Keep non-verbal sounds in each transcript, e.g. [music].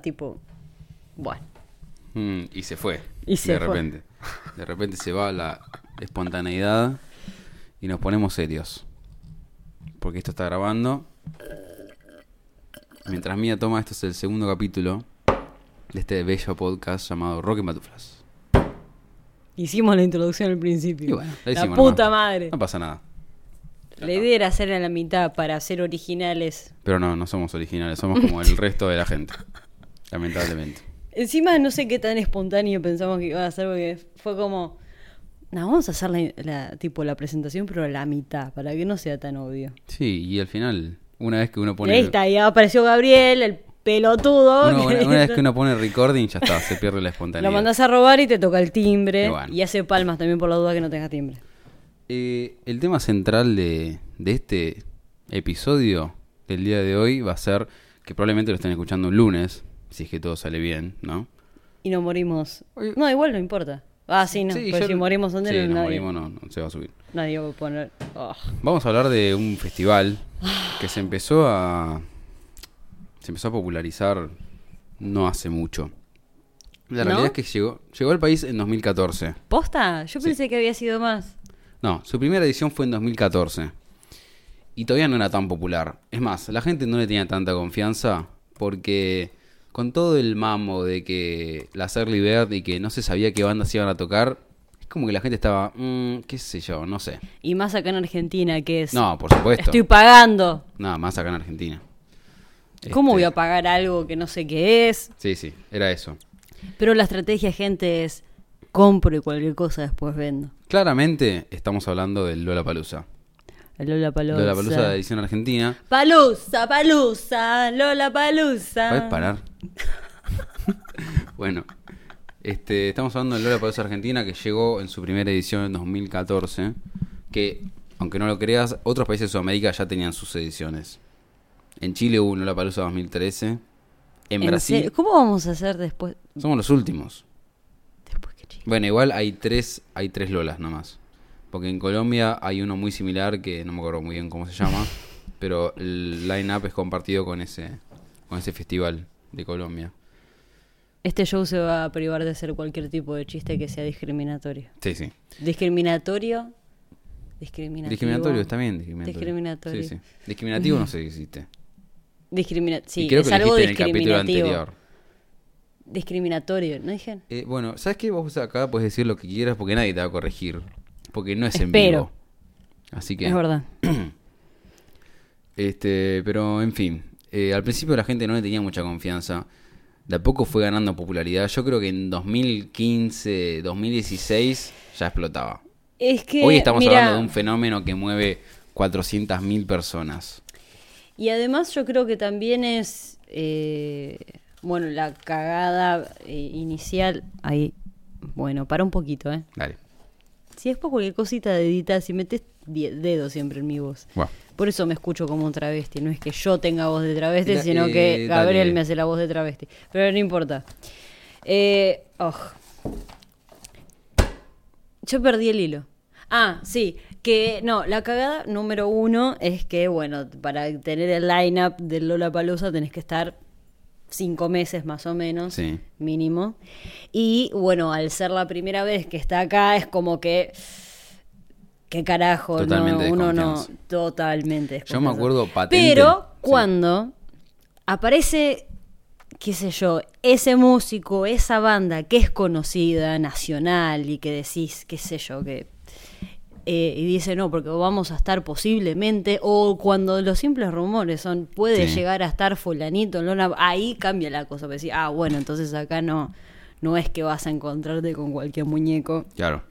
tipo, bueno. Mm, y se fue. Y se de fue. repente. De repente se va la espontaneidad y nos ponemos serios. Porque esto está grabando. Mientras Mía toma, esto es el segundo capítulo de este bello podcast llamado Rock and Batuflas. Hicimos la introducción al principio. Y bueno, la puta nomás. madre. No pasa nada. La idea era hacer a la mitad para ser originales. Pero no, no somos originales, somos como el [laughs] resto de la gente. Lamentablemente. Encima no sé qué tan espontáneo pensamos que iba a ser porque fue como, no, vamos a hacer la, la- tipo la presentación pero a la mitad para que no sea tan obvio. Sí, y al final, una vez que uno Y pone. ahí está, ya apareció Gabriel, el pelotudo. uno- una, una vez que [laughs] uno pone recording, ya está, se pierde la espontaneidad. Lo mandás a robar y te toca el timbre. Y bueno. Y hace palmas también por la duda que no tenga timbre. Eh, el tema central de, de este episodio del día de hoy va a ser que probablemente lo estén escuchando un lunes, si es que todo sale bien, ¿no? Y no morimos. No, igual no importa. Ah, sí, no. Sí, pues yo- si morimos antes sí, nos nadie, morimos, no, no se va a subir. nadie va a poner. Oh. Vamos a hablar de un festival que se empezó a se empezó a popularizar no hace mucho. La ¿No? realidad es que llegó llegó al país en 2014. ¿Posta? Yo Sí. pensé que había sido más. No, su primera edición fue en 2014. Y todavía no era tan popular. Es más, la gente no le tenía tanta confianza porque con todo el mamo de que la Early Bird y que no se sabía qué bandas iban a tocar, es como que la gente estaba, "Mm, qué sé yo, no sé. Y más acá en Argentina, que es. No, por supuesto. Estoy pagando. Nada más acá en Argentina. ¿Cómo Este, voy a pagar algo que no sé qué es? Sí, sí, era eso. Pero la estrategia, gente, es compro y cualquier cosa después vendo. Claramente estamos hablando del Lola Palusa. Lola Palusa. Lola Palusa de edición argentina. Palusa, palusa, Lola Palusa. ¿Puedes parar? [laughs] bueno, este, estamos hablando del Lola Palusa Argentina que llegó en su primera edición en 2014. Que, aunque no lo creas, otros países de Sudamérica ya tenían sus ediciones. En Chile hubo un Lola Palusa 2013. En, ¿En Brasil serio? ¿Cómo vamos a hacer después? somos los últimos. Después que chico. Bueno, igual hay tres, hay tres Lolas nomás. Porque en Colombia hay uno muy similar que no me acuerdo muy bien cómo se llama. [laughs] pero el line-up es compartido con ese, con ese festival de Colombia. Este show se va a privar de hacer cualquier tipo de chiste que sea discriminatorio. Sí, sí. Discriminatorio. Discriminativo. Discriminatorio, está bien. Discriminatorio. Discriminatorio. Sí, sí. Discriminativo no sé si existe. Discrimina sí, y creo es que algo en el capítulo discriminativo. anterior. Discriminatorio, ¿no dije? Eh, bueno, ¿sabes qué? Vos acá puedes decir lo que quieras porque nadie te va a corregir. Porque no es en Espero. vivo. Así que. Es verdad. [clears throat] Este, pero en fin, eh, al principio la gente no le tenía mucha confianza. De a poco fue ganando popularidad. Yo creo que en 2015, 2016 ya explotaba. Es que. Hoy estamos mira, hablando de un fenómeno que mueve 400.000 personas. Y además yo creo que también es, eh, bueno, la cagada eh, inicial, ahí, bueno, para un poquito, ¿eh? Dale. Si es por cualquier cosita de editar, si metes dedo siempre en mi voz. Por eso me escucho como un travesti, no es que yo tenga voz de travesti, sino eh, que Gabriel dale. me hace la voz de travesti. Pero no importa. Eh, oh. Yo perdí el hilo. Ah, sí, que no, la cagada número uno es que, bueno, para tener el line-up del Lola Palusa tenés que estar cinco meses más o menos, Sí. mínimo. Y bueno, al ser la primera vez que está acá, es como que. ¿Qué carajo? Totalmente no, uno no. Totalmente. Yo me acuerdo patente. Pero Sí. cuando aparece, qué sé yo, ese músico, esa banda que es conocida, nacional, y que decís, qué sé yo, que. Eh, y dice no, porque vamos a estar posiblemente, o cuando los simples rumores son, puede Sí. llegar a estar fulanito, en Lona, ahí cambia la cosa, decís, ah, bueno, entonces acá no, no es que vas a encontrarte con cualquier muñeco, Claro.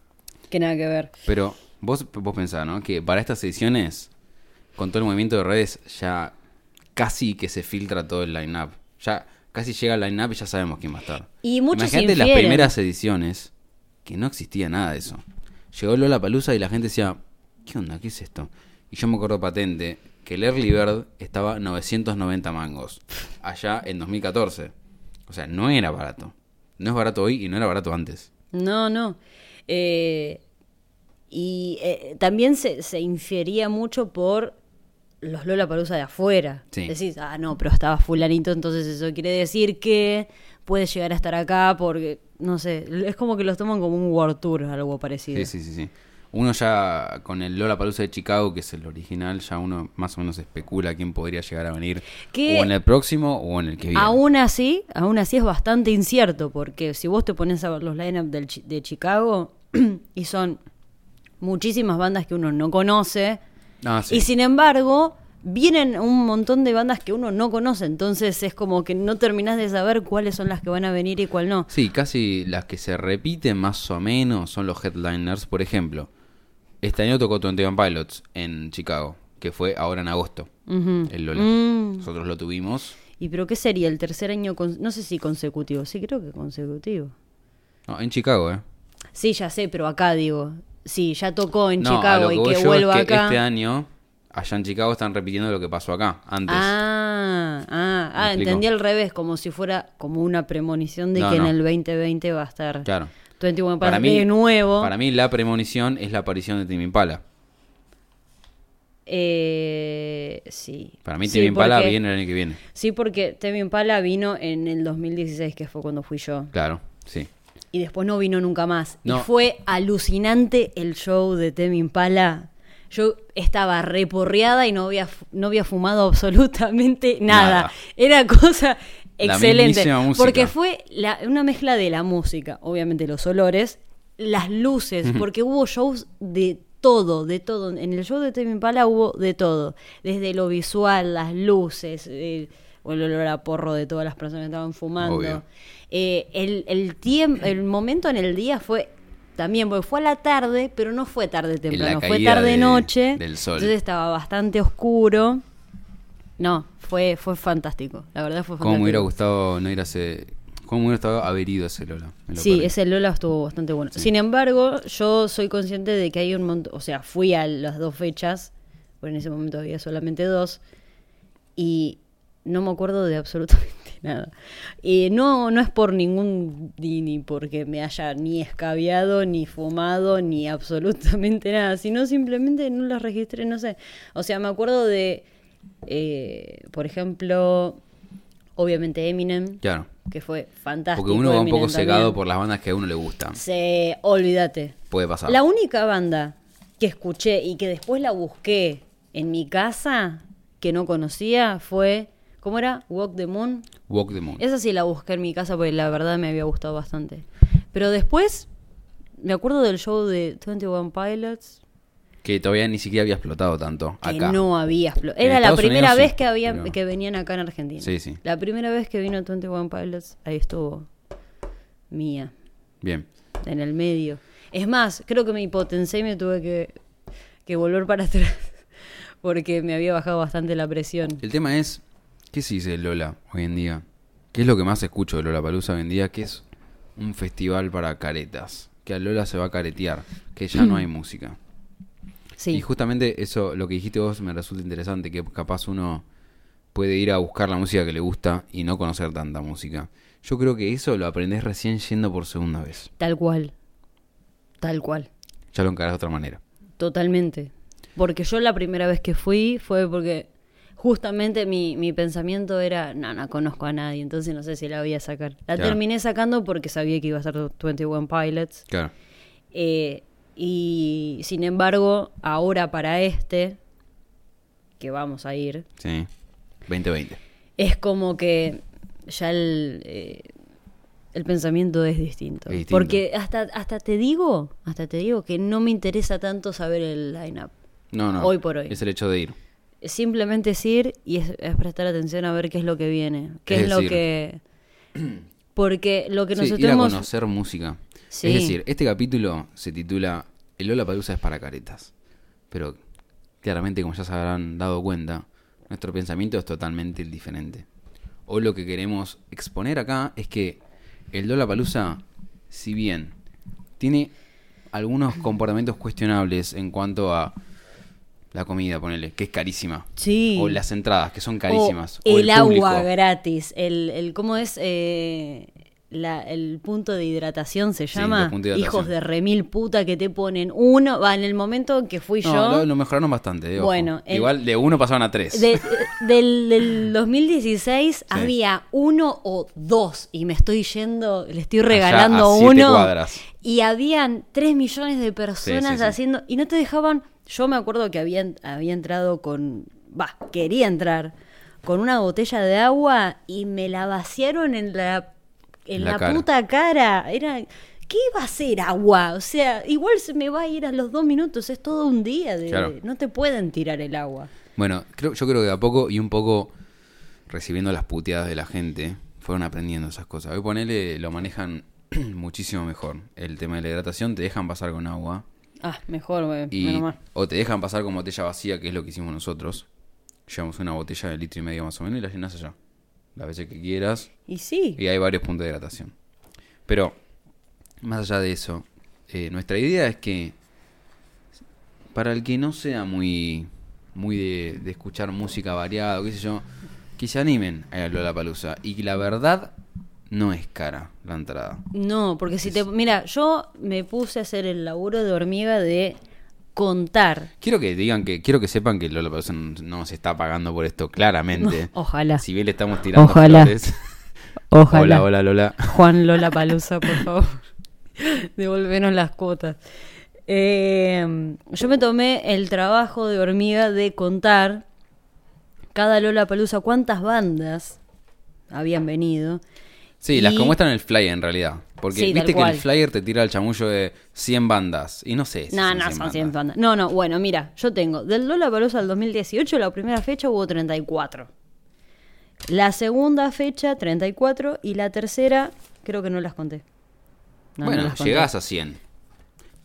que nada que ver. Pero vos, vos pensás, ¿no? Que para estas ediciones, con todo el movimiento de redes, ya casi que se filtra todo el line-up. Ya casi llega el line-up y ya sabemos quién va a estar. Y muchos Imagínate las primeras ediciones, que no existía nada de eso. Llegó Lola Palusa y la gente decía, ¿qué onda? ¿Qué es esto? Y yo me acuerdo patente que el Early Bird estaba 990 mangos, allá en 2014. O sea, no era barato. No es barato hoy y no era barato antes. No, no. Eh, y eh, también se, se infería mucho por los Lola Palusa de afuera. Sí. Decís, ah, no, pero estaba fulanito, entonces eso quiere decir que puede llegar a estar acá porque, no sé, es como que los toman como un World Tour, algo parecido. Sí, sí, sí, sí. Uno ya con el Lola Palusa de Chicago, que es el original, ya uno más o menos especula quién podría llegar a venir Que- o en el próximo o en el que viene. Aún así, aún así es bastante incierto, porque si vos te pones a ver los lineup del Chi- de Chicago, [clears throat] y son muchísimas bandas que uno no conoce, Ah, sí. y sin embargo, vienen un montón de bandas que uno no conoce, entonces es como que no terminás de saber cuáles son las que van a venir y cuál no. Sí, casi las que se repiten más o menos son los headliners. Por ejemplo, este año tocó 21 Pilots en Chicago, que fue ahora en agosto, Ujú. el Lola. Mm. Nosotros lo tuvimos. ¿Y pero qué sería el tercer año? con- no sé si consecutivo, sí creo que consecutivo. No, en Chicago, ¿eh? Sí, ya sé, pero acá digo, sí, ya tocó en no, a Chicago lo que y que vuelva es que acá. este año, allá en Chicago, están repitiendo lo que pasó acá, antes. Ah, ah, ah, entendí al revés, como si fuera como una premonición de No, que no. en el 2020 va a estar Claro. 21 Para para mí, de nuevo. para mí la premonición es la aparición de Timmy Impala. Eh, sí. Para mí Sí, Timmy Impala porque- viene el año que viene. Sí, porque Temi Impala vino en el 2016, que fue cuando fui yo. Claro, sí. Y después no vino nunca más. No. Y fue alucinante el show de Temi Impala. Yo estaba reporreada y no había, no había fumado absolutamente nada. Nada. Era cosa La excelente. Porque fue la- una mezcla de la música, obviamente los olores, las luces, porque hubo shows de todo, de todo. En el show de Temi Impala hubo de todo. Desde lo visual, las luces, eh, el olor a porro de todas las personas que estaban fumando. Eh, el, el momento en el día fue también, porque fue a la tarde, pero no fue tarde temprano, fue caída tarde de- noche. del sol. Entonces estaba bastante oscuro. No, fue, fue fantástico. La verdad fue ¿Cómo fantástico. me hubiera gustado no ir a ese... ¿Cómo hubiera estado haber ido a ese Lola? Sí, ese Lola estuvo bastante bueno. Sin embargo, yo soy consciente de que hay un montón, o sea, fui a las dos fechas, porque en ese momento había solamente dos, y no me acuerdo de absolutamente nada. Y no, no es por ningún, ni, ni porque me haya ni escabiado, ni fumado, ni absolutamente nada, sino simplemente no las registré, no sé. O sea, me acuerdo de, eh, por ejemplo, obviamente Eminem, Claro. que fue fantástico. Porque uno va un poco cegado también. por las bandas que a uno le gustan. Se, olvídate. Puede pasar. La única banda que escuché y que después la busqué en mi casa, que no conocía, fue, ¿cómo era? Walk the Moon. Walk the Moon. Esa sí la busqué en mi casa porque la verdad me había gustado bastante. Pero después, me acuerdo del show de 21 Pilots, Que todavía ni siquiera había explotado tanto que acá. no había explo- En Era la primera Unidos sí, vez que, había, pero- que venían acá en Argentina. Sí, sí. La primera vez que vino 21 Pilots, ahí estuvo mía. Bien. en el medio. Es más, creo que me hipotencé y me tuve que, que volver para [laughs] atrás porque me había bajado bastante la presión. El tema es, ¿qué se dice de Lola hoy en día? ¿Qué es lo que más escucho de Lola Palusa hoy en día? Que es un festival para caretas. Que a Lola se va a caretear. Que ya no hay [clears throat] música. Y Sí, justamente eso, lo que dijiste vos, me resulta interesante. Que capaz uno puede ir a buscar la música que le gusta y no conocer tanta música. Yo creo que eso lo aprendés recién yendo por segunda vez. tal cual. Tal cual. Ya lo encarás de otra manera. Totalmente. Porque yo la primera vez que fui fue porque justamente mi, mi pensamiento era, no, no conozco a nadie, entonces no sé si la voy a sacar. La Claro. terminé sacando porque sabía que iba a ser 21 Pilots. Claro. Eh, y sin embargo, ahora para este, que vamos a ir, Sí. 2020. es como que ya el, eh, el pensamiento es distinto. Es distinto. Porque hasta, hasta te digo, hasta te digo que no me interesa tanto saber el line-up. No, no. Hoy por hoy. Es el hecho de ir. Simplemente es ir y es, es prestar atención a ver qué es lo que viene. Qué Es es, lo que... [clears throat] Porque lo que Sí, nosotros ir a conocer música. Sí. Es decir, este capítulo se titula El Lola Palusa es para caretas. Pero claramente, como ya se habrán dado cuenta, nuestro pensamiento es totalmente diferente. Hoy lo que queremos exponer acá es que el Lola Palusa, si bien tiene algunos comportamientos cuestionables en cuanto a la comida, ponele, que es carísima. Sí. O las entradas, que son carísimas. O o el, agua gratis. El, el ¿Cómo es? Eh, la- el punto de hidratación se Sí, llama. Hijos de remil puta que te ponen uno. Va, en el momento en que fui No, yo. lo, lo mejoraron bastante. eh. Bueno, el- Igual de uno pasaron a tres. de- [laughs] del, del 2016 había uno o dos. Y me estoy yendo, le estoy Allá regalando a siete uno. cuadras. Y habían 3 millones de personas Sí, sí, sí. haciendo. Y no te dejaban. Yo me acuerdo que había, había entrado con. Va, quería entrar con una botella de agua y me la vaciaron en la. En La la, cara. puta cara. Era. ¿Qué iba a ser agua? O sea, igual se me va a ir a los dos minutos. Es todo un día. De, Claro. No te pueden tirar el agua. Bueno, creo, yo creo que de a poco y un poco recibiendo las puteadas de la gente, fueron aprendiendo esas cosas. Hoy ponele, lo manejan [clears throat] muchísimo mejor. El tema de la hidratación, te dejan pasar con agua. Ah, mejor, güey. O te dejan pasar con botella vacía, que es lo que hicimos nosotros. Llevamos una botella de litro y medio más o menos y la llenas allá. Las veces que quieras. Y sí. Y hay varios puntos de hidratación. Pero, más allá de eso, eh, nuestra idea es que para el que no sea muy, muy de, de escuchar música variada, o qué sé yo, que se animen a ir a Palusa. Y que la verdad no es cara la entrada. No, porque si te. Mira, yo me puse a hacer el laburo de hormiga de contar. Quiero que digan que, quiero que sepan que Lollapalooza no, no se está pagando por esto, claramente. Ojalá. Si bien le estamos tirando Ojalá. flores. [laughs] Ojalá. Hola, hola, Lola. Juan Lola Palusa, por favor. [laughs] Devolvenos las cuotas. Eh, yo me tomé el trabajo de hormiga de contar cada Lola Palusa cuántas bandas habían venido. Sí, las Y- que muestran el flyer en realidad. Porque Sí, viste que el flyer te tira el chamullo de 100 bandas. Y no sé si No, son no, 100 son 100 bandas. bandas. No, no, bueno, mira, yo tengo del Lola Palusa al 2018, la primera fecha hubo 34. La segunda fecha, 34. Y la tercera, creo que no las conté. No, no bueno, las conté. llegás a 100.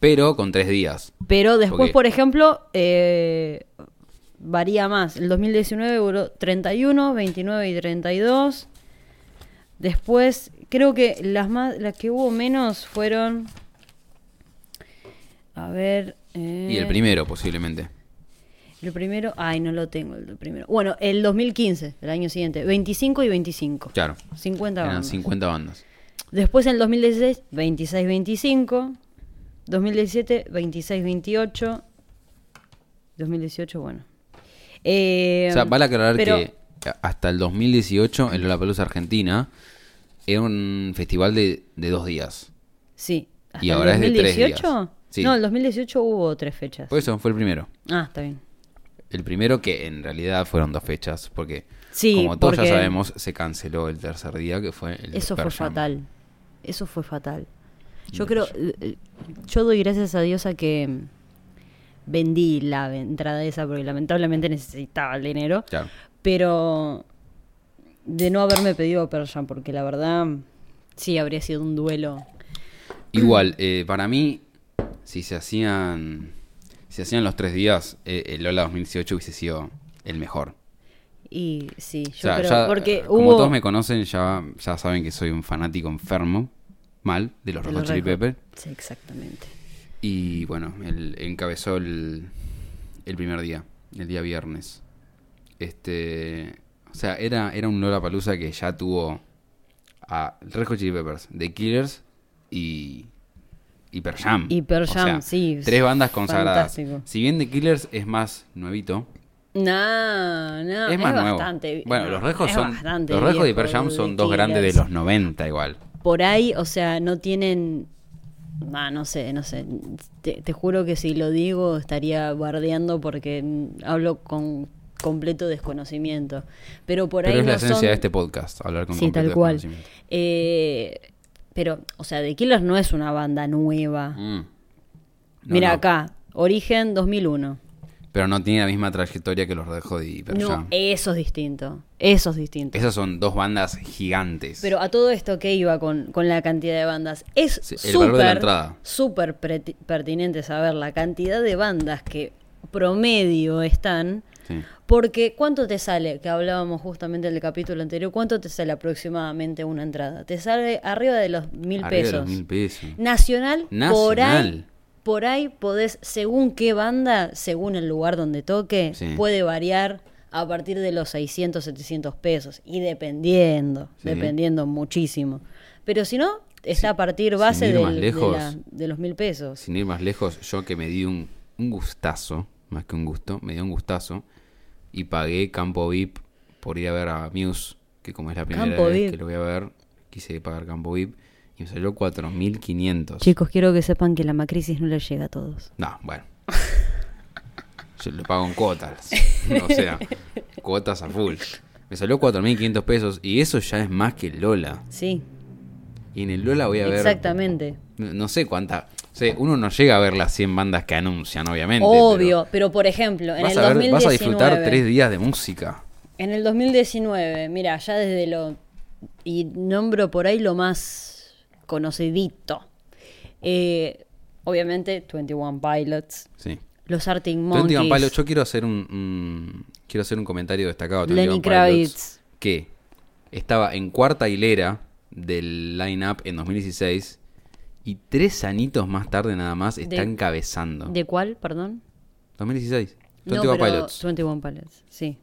Pero con tres días. Pero después, Porque- por ejemplo, eh, varía más. El 2019 hubo 31, 29 y 32. Después, creo que las más las que hubo menos fueron. A ver. eh, Y el primero, posiblemente. El primero. Ay, no lo tengo, el primero. Bueno, el 2015, el año siguiente. 25 y 25. Claro. 50 Eran bandas. 50 bandas. Después en el 2016, 26-25. 2017, 26-28. 2018, bueno. Eh, O sea, vale aclarar pero- que hasta el 2018 en Lollapalooza Argentina era un festival de, de dos días. Sí. ¿Hasta Y el ahora es de tres días. 2018? Sí. No, el 2018 hubo tres fechas. Por eso fue el primero. Ah, está bien. El primero que en realidad fueron dos fechas. Porque, Sí, como todos porque- ya sabemos, se canceló el tercer día, que fue el Eso fue Jam. fatal. Eso fue fatal. Yo creo, eh, eh, yo doy gracias a Dios a que vendí la entrada esa porque lamentablemente necesitaba el dinero. Claro. Pero de no haberme pedido Pearl Jam, porque la verdad sí habría sido un duelo. Igual, eh, para mí, si se hacían si se hacían los tres días, eh, el Lola 2018 hubiese sido el mejor. Y sí, yo O sea, creo, ya, porque eh, como hubo... todos me conocen, ya, ya saben que soy un fanático enfermo, mal, de los Red Chili. Peppers. Sí, exactamente. Y bueno, él encabezó el, el primer día, el día viernes. Este, o sea, era, era un Lola Palusa que ya tuvo a Red Hot Chili Peppers, The Killers y, y Pearl Jam. Y Pearl O Jam, sea, sí, Tres bandas consagradas. fantástico. Si bien The Killers es más nuevito, No, no, es más nuevo. bastante. bueno, no, los es son. Los Red Hot y Pearl Jam son dos grandes de los 90 igual. por ahí, o sea, no tienen. Ah, no sé, no sé. Te, te juro que si lo digo estaría bardeando porque hablo con completo desconocimiento. Pero por Pero ahí es la esencia son- de este podcast, hablar con Sí, completo tal cual. Eh, pero, o sea, The Killers no es una banda nueva. Mm. No, Mira no. acá, Origen 2001. Pero no tiene la misma trayectoria que los Red Hot y Pearl No, Jam. eso es distinto. Eso es distinto. Esas son dos bandas gigantes. Pero a todo esto que iba con, con la cantidad de bandas, es Sí, súper preti- pertinente saber la cantidad de bandas que promedio están, Sí. porque ¿cuánto te sale? Que hablábamos justamente en el capítulo anterior, ¿cuánto te sale aproximadamente una entrada? Te sale arriba de los mil Arriba de pesos. los mil pesos. Nacional, por ahí, por ahí podés, según qué banda, según el lugar donde toque, Sí. puede variar a partir de los 600, 700 pesos. Y dependiendo, Sí. dependiendo muchísimo. Pero si no, está a partir base del- de, la- de los mil pesos. Sin ir más lejos, yo que me di un, un gustazo, más que un gusto, me dio un gustazo y pagué Campo VIP por ir a ver a Muse, que como es la primera Campo vez VIP. que lo voy a ver, quise pagar Campo VIP y me salió 4.500. Chicos, quiero que sepan que la macrisis no les llega a todos. No, bueno. Yo lo pago en cuotas. [laughs] o sea, cuotas a full. Me salió 4.500 pesos y eso ya es más que el Lola. Sí, Y en el Lola voy a ver... exactamente. No no sé cuánta... O sea, uno no llega a ver las 100 bandas que anuncian, obviamente. Obvio, pero, por ejemplo, en Vas el a, ver- 2019... vas a disfrutar tres días de música. En el 2019, mira, ya desde lo... Y nombro por ahí lo más conocidito. Eh, obviamente, 21 Pilots, Sí. los Arctic 21 Monkeys, Pilots, yo quiero hacer un, un- quiero hacer un comentario destacado. de 21 Lenny Pilots, Kravitz. que estaba en cuarta hilera del line-up en 2016 y tres añitos más tarde nada más está encabezando. ¿De cuál, perdón? 2016. No, 21 pero Pilots. 21 Pilots, sí.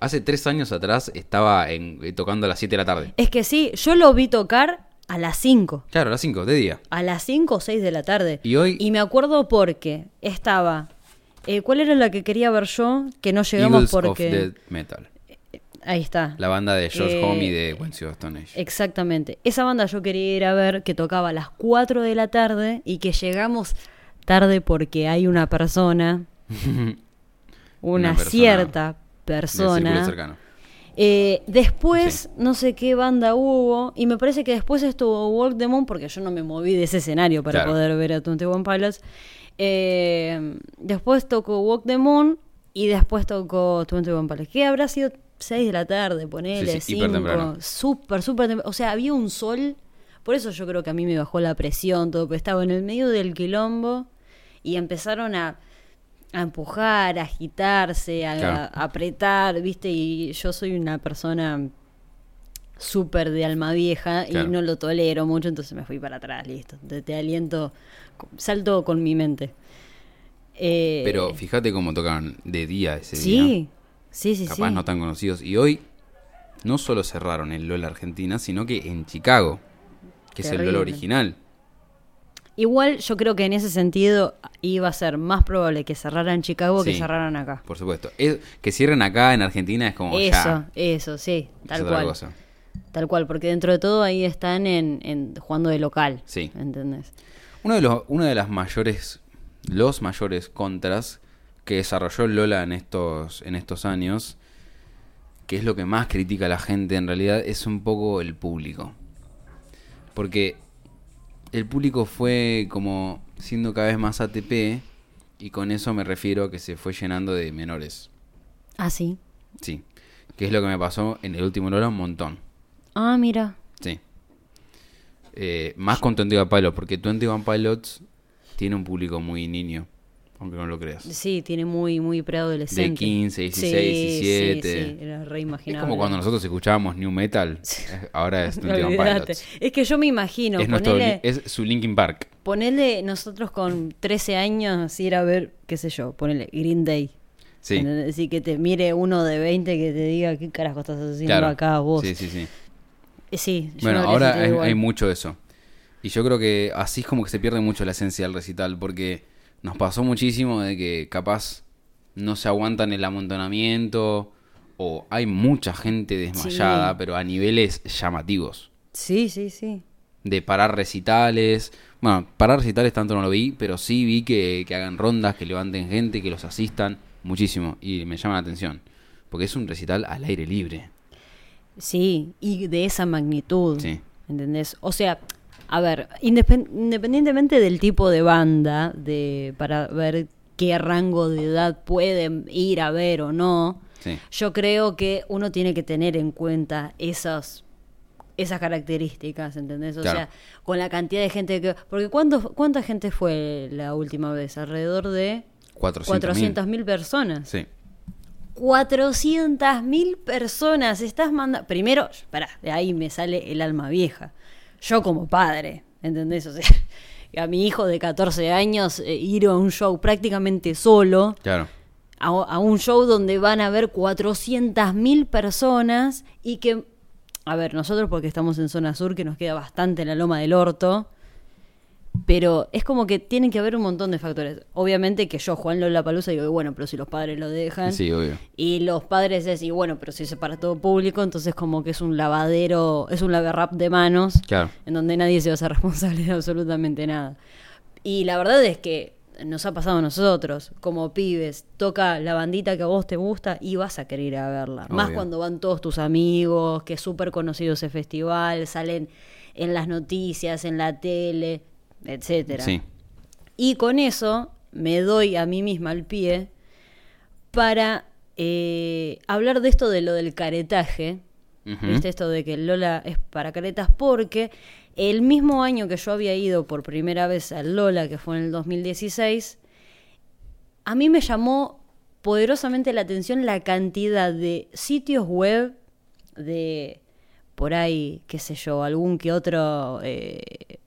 Hace tres años atrás estaba en- eh, tocando a las 7 de la tarde. Es que sí, yo lo vi tocar a las 5. Claro, a las 5 de día. A las 5 o 6 de la tarde. Y hoy- Y me acuerdo porque estaba... eh, ¿Cuál era la que quería ver yo? Que no llegamos Eagles of porque... Death Metal. Ahí está. La banda de George Eh, Home y de Quincy Stone Age. Exactamente. Esa banda yo quería ir a ver que tocaba a las 4 de la tarde y que llegamos tarde porque hay una persona, [laughs] una, Una persona cierta persona. cercano. Eh, después, Sí. no sé qué banda hubo, y me parece que después estuvo Walk the Moon, porque yo no me moví de ese escenario para Claro. poder ver a 21 Pilots. Eh, después tocó Walk the Moon, y después tocó 21 Pilots. Que habrá sido 6 de la tarde, ponele, Sí, sí, hiper 5. temprano. Súper, súper temprano. O sea, había un sol. Por eso yo creo que a mí me bajó la presión, todo. Pero estaba en el medio del quilombo, y empezaron a a empujar, a agitarse, a, Claro. a apretar, ¿viste? Y yo soy una persona súper de alma vieja Claro. y no lo tolero mucho, entonces me fui para atrás, listo. Te, te aliento, salto con mi mente. Eh, Pero fíjate cómo tocaron de día ese día. sí, sí, sí, capaz sí. no tan conocidos. Y hoy no solo cerraron el LOL Argentina, sino que en Chicago, que es el. LOL original. Igual yo creo que en ese sentido iba a ser más probable que cerraran Chicago que cerraran acá. Por supuesto. Es- que cierren acá en Argentina es como Eso, ya. eso, sí, tal cual. cosa. Tal cual, porque dentro de todo ahí están en, en jugando de local. Sí. ¿Entendés? Uno de los, una de las mayores, los mayores contras que desarrolló Lola en estos, en estos años, que es lo que más critica a la gente en realidad, es un poco el público. Porque el público fue como siendo cada vez más ATP y con eso me refiero a que se fue llenando de menores. Ah, sí. Sí. Que es lo que me pasó en el último Lola un montón. Ah, mira. Sí. Eh, más con 21 Pilots, porque 21 Pilots tiene un público muy niño, aunque no lo creas. Sí, tiene muy, muy preadolescente. De 15, 16, Sí, 17. Sí, sí, era Es reimaginable. como cuando nosotros escuchábamos New Metal, [laughs] ahora es [laughs] 21 Olvídate. Pilots. Es que yo me imagino, Es, nuestro, ponele, es su Linkin Park. ponele nosotros con 13 años ir a ver, qué sé yo, ponele Green Day. Sí. Así que te mire uno de 20 que te diga qué carajo estás haciendo claro. acá vos. Sí, sí, sí. Eh, sí, Bueno, habría ahora hay, mucho eso. Y yo creo que así es como que se pierde mucho la esencia del recital, porque nos pasó muchísimo de que capaz no se aguantan el amontonamiento o hay mucha gente desmayada, Sí. pero a niveles llamativos. Sí, sí, sí. De parar recitales. Bueno, parar recitales tanto no lo vi, pero sí vi que, que hagan rondas, que levanten gente, que los asistan muchísimo. Y me llama la atención. Porque es un recital al aire libre. Sí, y de esa magnitud. Sí. ¿Entendés? O sea, a ver, independ- independientemente del tipo de banda, de para ver qué rango de edad pueden ir a ver o no, Sí. yo creo que uno tiene que tener en cuenta esas esas características, ¿entendés? O Claro. sea, con la cantidad de gente que... Porque ¿cuánto, ¿cuánta gente fue la última vez? Alrededor de 400 400.000 personas. Sí. 400.000 personas estás mandando. Primero, pará, de ahí me sale el alma vieja. Yo como padre, ¿entendés? O sea, [laughs] a mi hijo de 14 años eh, ir a un show prácticamente solo, Claro. a, a un show donde van a haber 400.000 personas y que, a ver, nosotros porque estamos en zona sur, que nos queda bastante en la loma del orto, pero es como que tienen que haber un montón de factores. Obviamente que yo, Juan Lola Palusa, digo, bueno, pero si los padres lo dejan. Sí, obvio. Y los padres es, y bueno, pero si es para todo público, entonces como que es un lavadero, es un lavarrap de manos, Claro. en donde nadie se va a hacer [laughs] responsable de absolutamente nada. Y la verdad es que nos ha pasado a nosotros, como pibes, toca la bandita que a vos te gusta y vas a querer ir a verla. Más cuando van todos tus amigos, que es súper conocido ese festival, salen en las noticias, en la tele, etcétera. Sí. Y con eso me doy a mí misma el pie para eh, hablar de esto de lo del caretaje. ¿Viste? Esto de que Lola es para caretas porque el mismo año que yo había ido por primera vez al Lola, que fue en el 2016, a mí me llamó poderosamente la atención la cantidad de sitios web de por ahí, qué sé yo, algún que otro eh,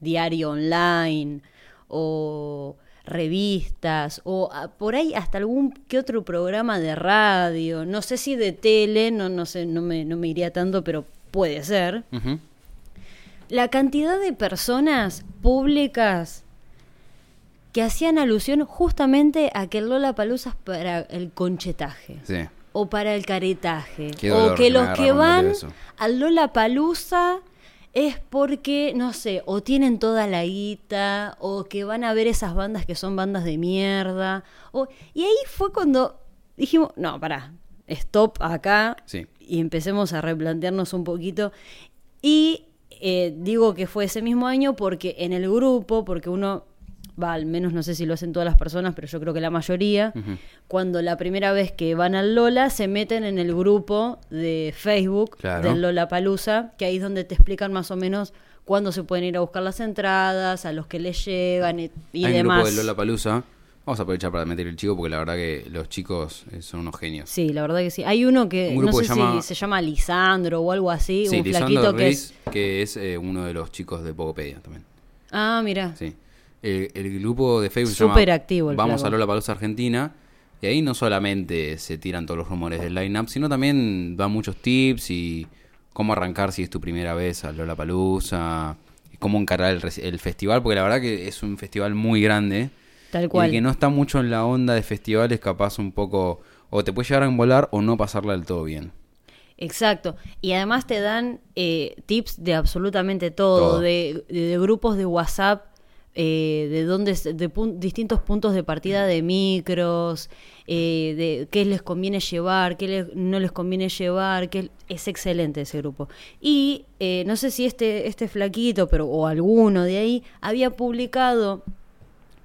diario online o revistas o ah, por ahí hasta algún que otro programa de radio, no sé si de tele, no, no sé, no me, no me iría tanto, pero puede ser. La cantidad de personas públicas que hacían alusión justamente a que el Lola Palusa es para el conchetaje Sí. o para el caretaje. O que los que van al Lola Palusa es porque, no sé, o tienen toda la guita, o que van a ver esas bandas que son bandas de mierda. O, y ahí fue cuando dijimos, no, pará, stop acá Sí. y empecemos a replantearnos un poquito. Y eh, digo que fue ese mismo año porque en el grupo, porque uno va, al menos no sé si lo hacen todas las personas, pero yo creo que la mayoría, cuando la primera vez que van al Lola se meten en el grupo de Facebook Claro. del Lola Palusa, que ahí es donde te explican más o menos cuándo se pueden ir a buscar las entradas, a los que les llegan y, y Hay un demás. grupo de Lola Palusa. Vamos a aprovechar para meter el chico porque la verdad que los chicos eh, son unos genios. Sí, la verdad que sí. Hay uno que Un no sé que llama- si se llama Lisandro o algo así, Sí, un Lisandro flaquito que es... que es eh, uno de los chicos de Pogopedia también. Ah, mira. Sí. El, el grupo de Facebook se Súper llama activo el Vamos flaco. a Lola Palusa Argentina. Y ahí no solamente se tiran todos los rumores del line-up, sino también dan muchos tips y cómo arrancar si es tu primera vez a Lola Palusa, cómo encarar el, festival, porque la verdad que es un festival muy grande. Tal Y cual. que no está mucho en la onda de festivales, capaz un poco o te puede llegar a envolar o no pasarla del todo bien. Exacto. Y además te dan eh, tips de absolutamente todo, Todo. De, de- de grupos de WhatsApp, eh, de dónde, de distintos puntos de partida de micros, eh, de qué les conviene llevar, qué les- no les conviene llevar, que es excelente ese grupo. Y eh, no sé si este, este flaquito, pero o alguno de ahí había publicado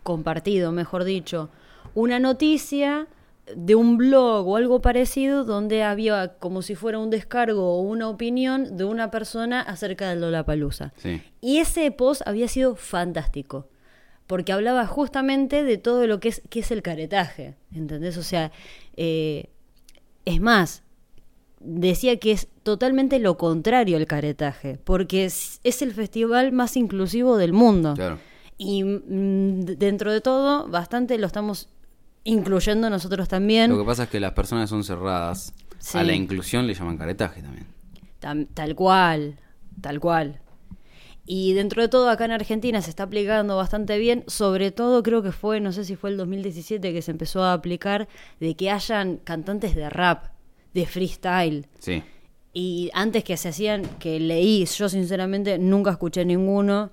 compartido, mejor dicho, una noticia de un blog o algo parecido donde había como si fuera un descargo o una opinión de una persona acerca del Lollapalooza. Sí. Y ese post había sido fantástico, porque hablaba justamente de todo lo que es, que es el caretaje, ¿entendés? O sea, eh, es más, decía que es totalmente lo contrario el caretaje, porque es, es el festival más inclusivo del mundo. Claro. Y mm, dentro de todo, bastante lo estamos incluyendo nosotros también. Lo que pasa es que las personas son cerradas. Sí. A la inclusión le llaman caretaje también. Tam- tal cual, tal cual. Y dentro de todo, acá en Argentina se está aplicando bastante bien. Sobre todo, creo que fue, no sé si fue el 2017 que se empezó a aplicar, de que hayan cantantes de rap, de freestyle. Sí. Y antes que se hacían, que leí, yo sinceramente nunca escuché ninguno,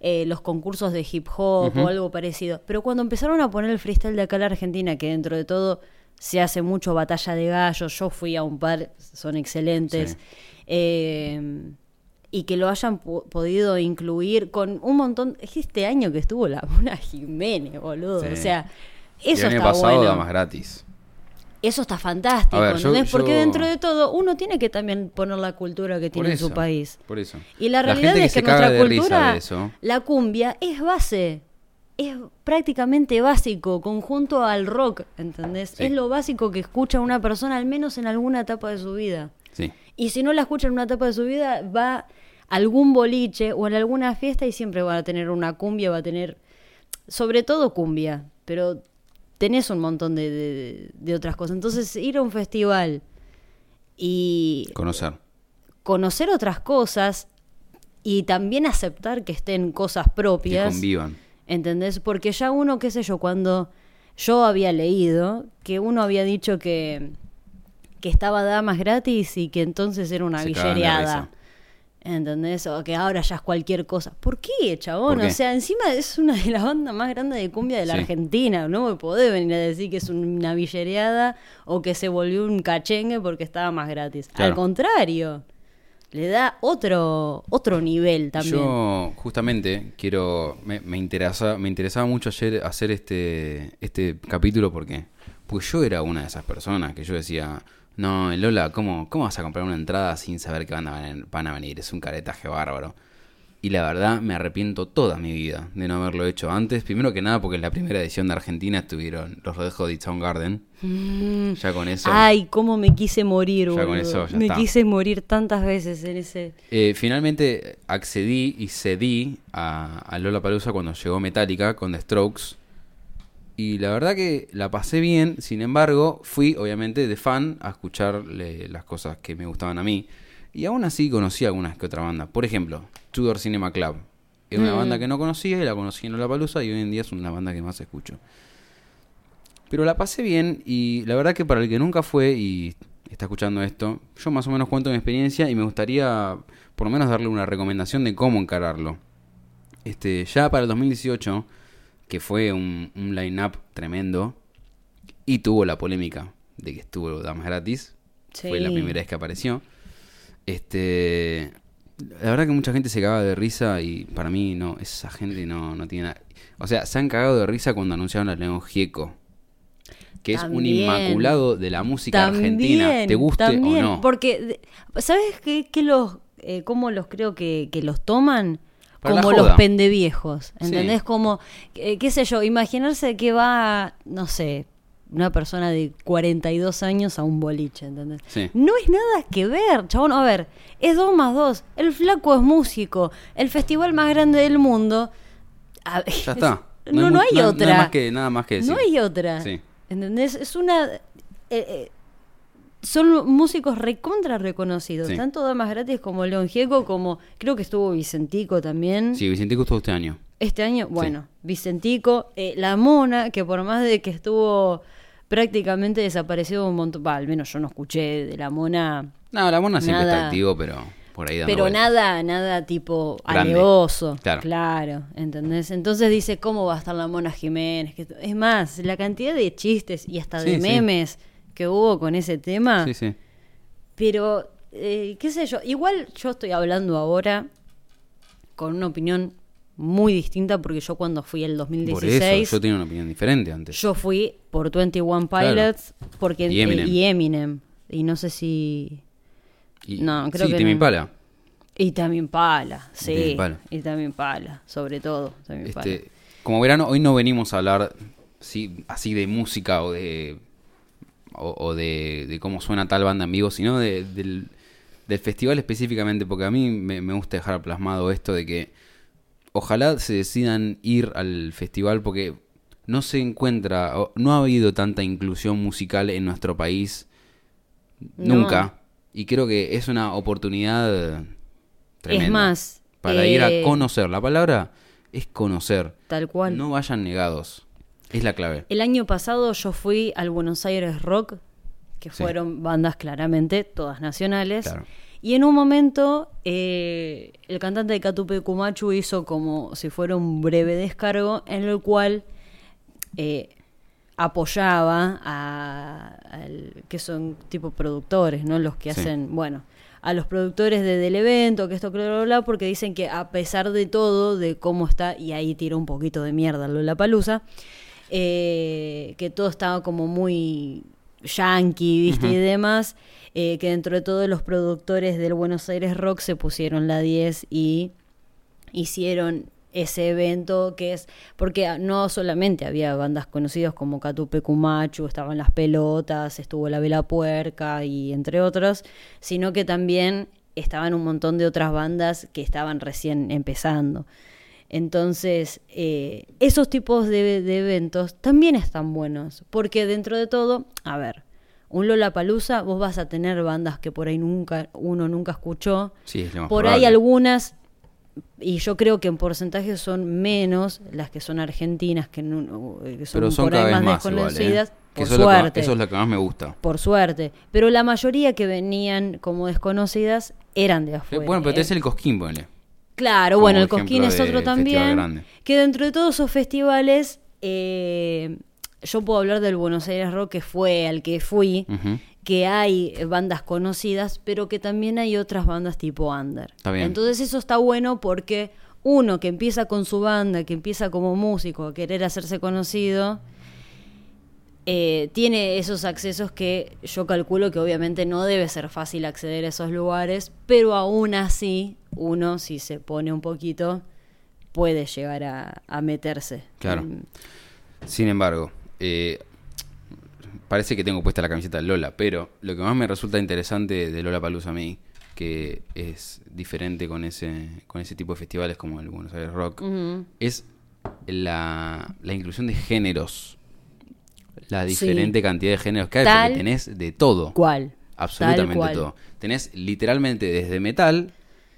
eh, los concursos de hip hop o algo parecido. Pero cuando empezaron a poner el freestyle de acá en la Argentina, que dentro de todo se hace mucho batalla de gallos, yo fui a un par, son excelentes. Sí. eh, y que lo hayan po- podido incluir con un montón. Es este año que estuvo la [laughs] Mona Jiménez, boludo. Sí. O sea, Y eso el año está pasado bueno. damas gratis. Eso está fantástico, ver. Porque yo- dentro de todo uno tiene que también poner la cultura que tiene en su país. Por eso. Y la realidad es que nuestra cultura, eso. la cumbia, es base. Es prácticamente básico, conjunto al rock, ¿entendés? Sí. Es lo básico que escucha una persona, al menos en alguna etapa de su vida. Sí. Y si no la escucha en una etapa de su vida, va a algún boliche o en alguna fiesta y siempre va a tener una cumbia, va a tener, sobre todo cumbia, pero tenés un montón de, de- de otras cosas. Entonces, ir a un festival y Conocer. conocer otras cosas y también aceptar que estén cosas Que propias. convivan. ¿Entendés? Porque ya uno, qué sé yo, cuando yo había leído que uno había dicho que, que estaba damas gratis y que entonces era una Se. ¿Entendés? O que ahora ya es cualquier cosa. ¿Por qué, chabón? ¿Por qué? O sea, encima es una de las bandas más grandes de cumbia de la Sí. Argentina. No me podés venir a decir que es una villereada o que se volvió un cachengue porque estaba más gratis. Claro. Al contrario, le da otro, otro nivel también. Yo justamente quiero, me, me interesa, me interesaba mucho ayer hacer este, este capítulo porque, porque yo era una de esas personas que yo decía, no, Lola, ¿cómo, cómo vas a comprar una entrada sin saber que van a, venir, van a venir? Es un caretaje bárbaro. Y la verdad me arrepiento toda mi vida de no haberlo hecho antes. Primero que nada porque en la primera edición de Argentina estuvieron los Hot y Soundgarden. Mm. Ya con eso. Ay, cómo me quise morir, Ya con eso ya me está. quise morir tantas veces en ese. Eh, finalmente accedí y cedí a, a Lola Palusa cuando llegó Metallica con The Strokes. Y la verdad que la pasé bien, sin embargo, fui obviamente de fan a escucharle las cosas que me gustaban a mí. Y aún así conocí algunas que otra banda. Por ejemplo, Tudor Cinema Club. Es una Mm. banda que no conocía y la conocí en Lola Palusa y hoy en día es una banda que más escucho. Pero la pasé bien y la verdad que para el que nunca fue y está escuchando esto, yo más o menos cuento mi experiencia y me gustaría por lo menos darle una recomendación de cómo encararlo. Este, ya para el 2018, que fue un, un line-up tremendo y tuvo la polémica de que estuvo Damas Gratis, fue la primera vez que apareció. Este, la verdad que mucha gente se cagaba de risa y para mí no, esa gente no, no tiene nada. O sea, se han cagado de risa cuando anunciaron a León Gieco. Que es un inmaculado de la música argentina, te guste también, o no. Porque, ¿sabes qué, qué los, eh, cómo los creo que, que los toman? Como los pendeviejos, ¿entendés? Sí. Como, eh, qué sé yo, imaginarse que va, no sé, una persona de 42 años a un boliche, ¿entendés? Sí. No es nada que ver, chabón. A ver, es dos más dos. El flaco es músico. El festival más grande del mundo. A- Ya [laughs] está. No, no, hay otra. Nada más que, nada más que decir. No hay otra. Sí. ¿Entendés? Es una. eh, eh, son músicos recontra reconocidos. Sí. Tanto Damas Gratis como León Gieco, como creo que estuvo Vicentico también. Sí, Vicentico estuvo este año. Este año, bueno, Vicentico, eh, La Mona, que por más de que estuvo prácticamente desaparecido un montón, va, al menos yo no escuché de La Mona, No, la mona siempre Nada. está activo, pero por ahí dando pero vueltas. nada, nada tipo Grande. alevoso. Claro. Claro, ¿entendés? Entonces dice, ¿cómo va a estar la Mona Jiménez? Que- Es más, la cantidad de chistes y hasta Sí, de memes que hubo con ese tema. Sí, sí. Pero, eh, qué sé yo, igual yo estoy hablando ahora con una opinión muy distinta porque yo cuando fui el Por 2016... eso yo tenía una opinión diferente antes. Yo fui por 21 Claro. Pilots porque, Y Eminem. y Eminem. Y no sé si... Y- no, creo sí, que Tame no. Impala. Y también Pala, sí. Y también Pala, sobre todo. Este, como verano, hoy no venimos a hablar sí, así de música o de o, o de, de cómo suena tal banda en vivo, sino de- del, del festival específicamente, porque a mí me, me gusta dejar plasmado esto de que ojalá se decidan ir al festival porque no se encuentra, o- no ha habido tanta inclusión musical en nuestro país No. nunca. Y creo que es una oportunidad tremenda. Es más, Para ir a eh, conocer. La palabra es conocer. Tal cual. No vayan negados. Es la clave. El año pasado yo fui al Buenos Aires Rock, que Sí. fueron bandas claramente, todas nacionales. Claro. Y en un momento eh, el cantante de Catupe Cumachu hizo como si fuera un breve descargo en el cual eh, apoyaba a, al- que son tipo productores, ¿no? Los que Sí. hacen, bueno, a los productores de- del evento, que esto, que bla, bla, porque dicen que a pesar de todo, de cómo está, y ahí tira un poquito de mierda la palusa, que todo estaba como muy yankee, ¿viste? Y demás, eh, que dentro de todo los productores del Buenos Aires Rock se pusieron la 10 y hicieron ese evento que es porque no solamente había bandas conocidas como Catupe Cumachu, estaban las pelotas, estuvo la Vela Puerca y entre otros, sino que también estaban un montón de otras bandas que estaban recién empezando. Entonces, eh, esos tipos de, de eventos también están buenos, porque dentro de todo, a ver, un Lollapalooza, vos vas a tener bandas que por ahí nunca uno nunca escuchó. Sí, es lo más por probable. ahí algunas y yo creo que en porcentaje son menos las que son argentinas que, no- que son, Pero son por cada ahí vez más igual, ¿eh? desconocidas. Por eso, es lo que, suerte eso es lo que más me gusta. por suerte. Pero la mayoría que venían como desconocidas eran de afuera. bueno, pero ¿eh? tenés el Cosquín, ponele. Claro, como bueno, el Cosquín es otro también. Que dentro de todos esos festivales, eh, yo puedo hablar del Buenos Aires Rock, que fue al que fui, que hay bandas conocidas, pero que también hay otras bandas tipo under. Está bien. Entonces eso está bueno porque uno que empieza con su banda, que empieza como músico a querer hacerse conocido, eh, tiene esos accesos que yo calculo que obviamente no debe ser fácil acceder a esos lugares, pero aún así uno si se pone un poquito puede llegar a, a meterse. Claro. Sin embargo, eh, parece que tengo puesta la camiseta de Lola, pero lo que más me resulta interesante de Lola Palusa a mí, que es diferente con ese, con ese tipo de festivales como el Buenos Aires Rock, es la, la inclusión de géneros. La Sí. diferente cantidad de géneros que hay, Tal porque tenés de todo. ¿Cuál? Absolutamente cual. todo. Tenés literalmente desde metal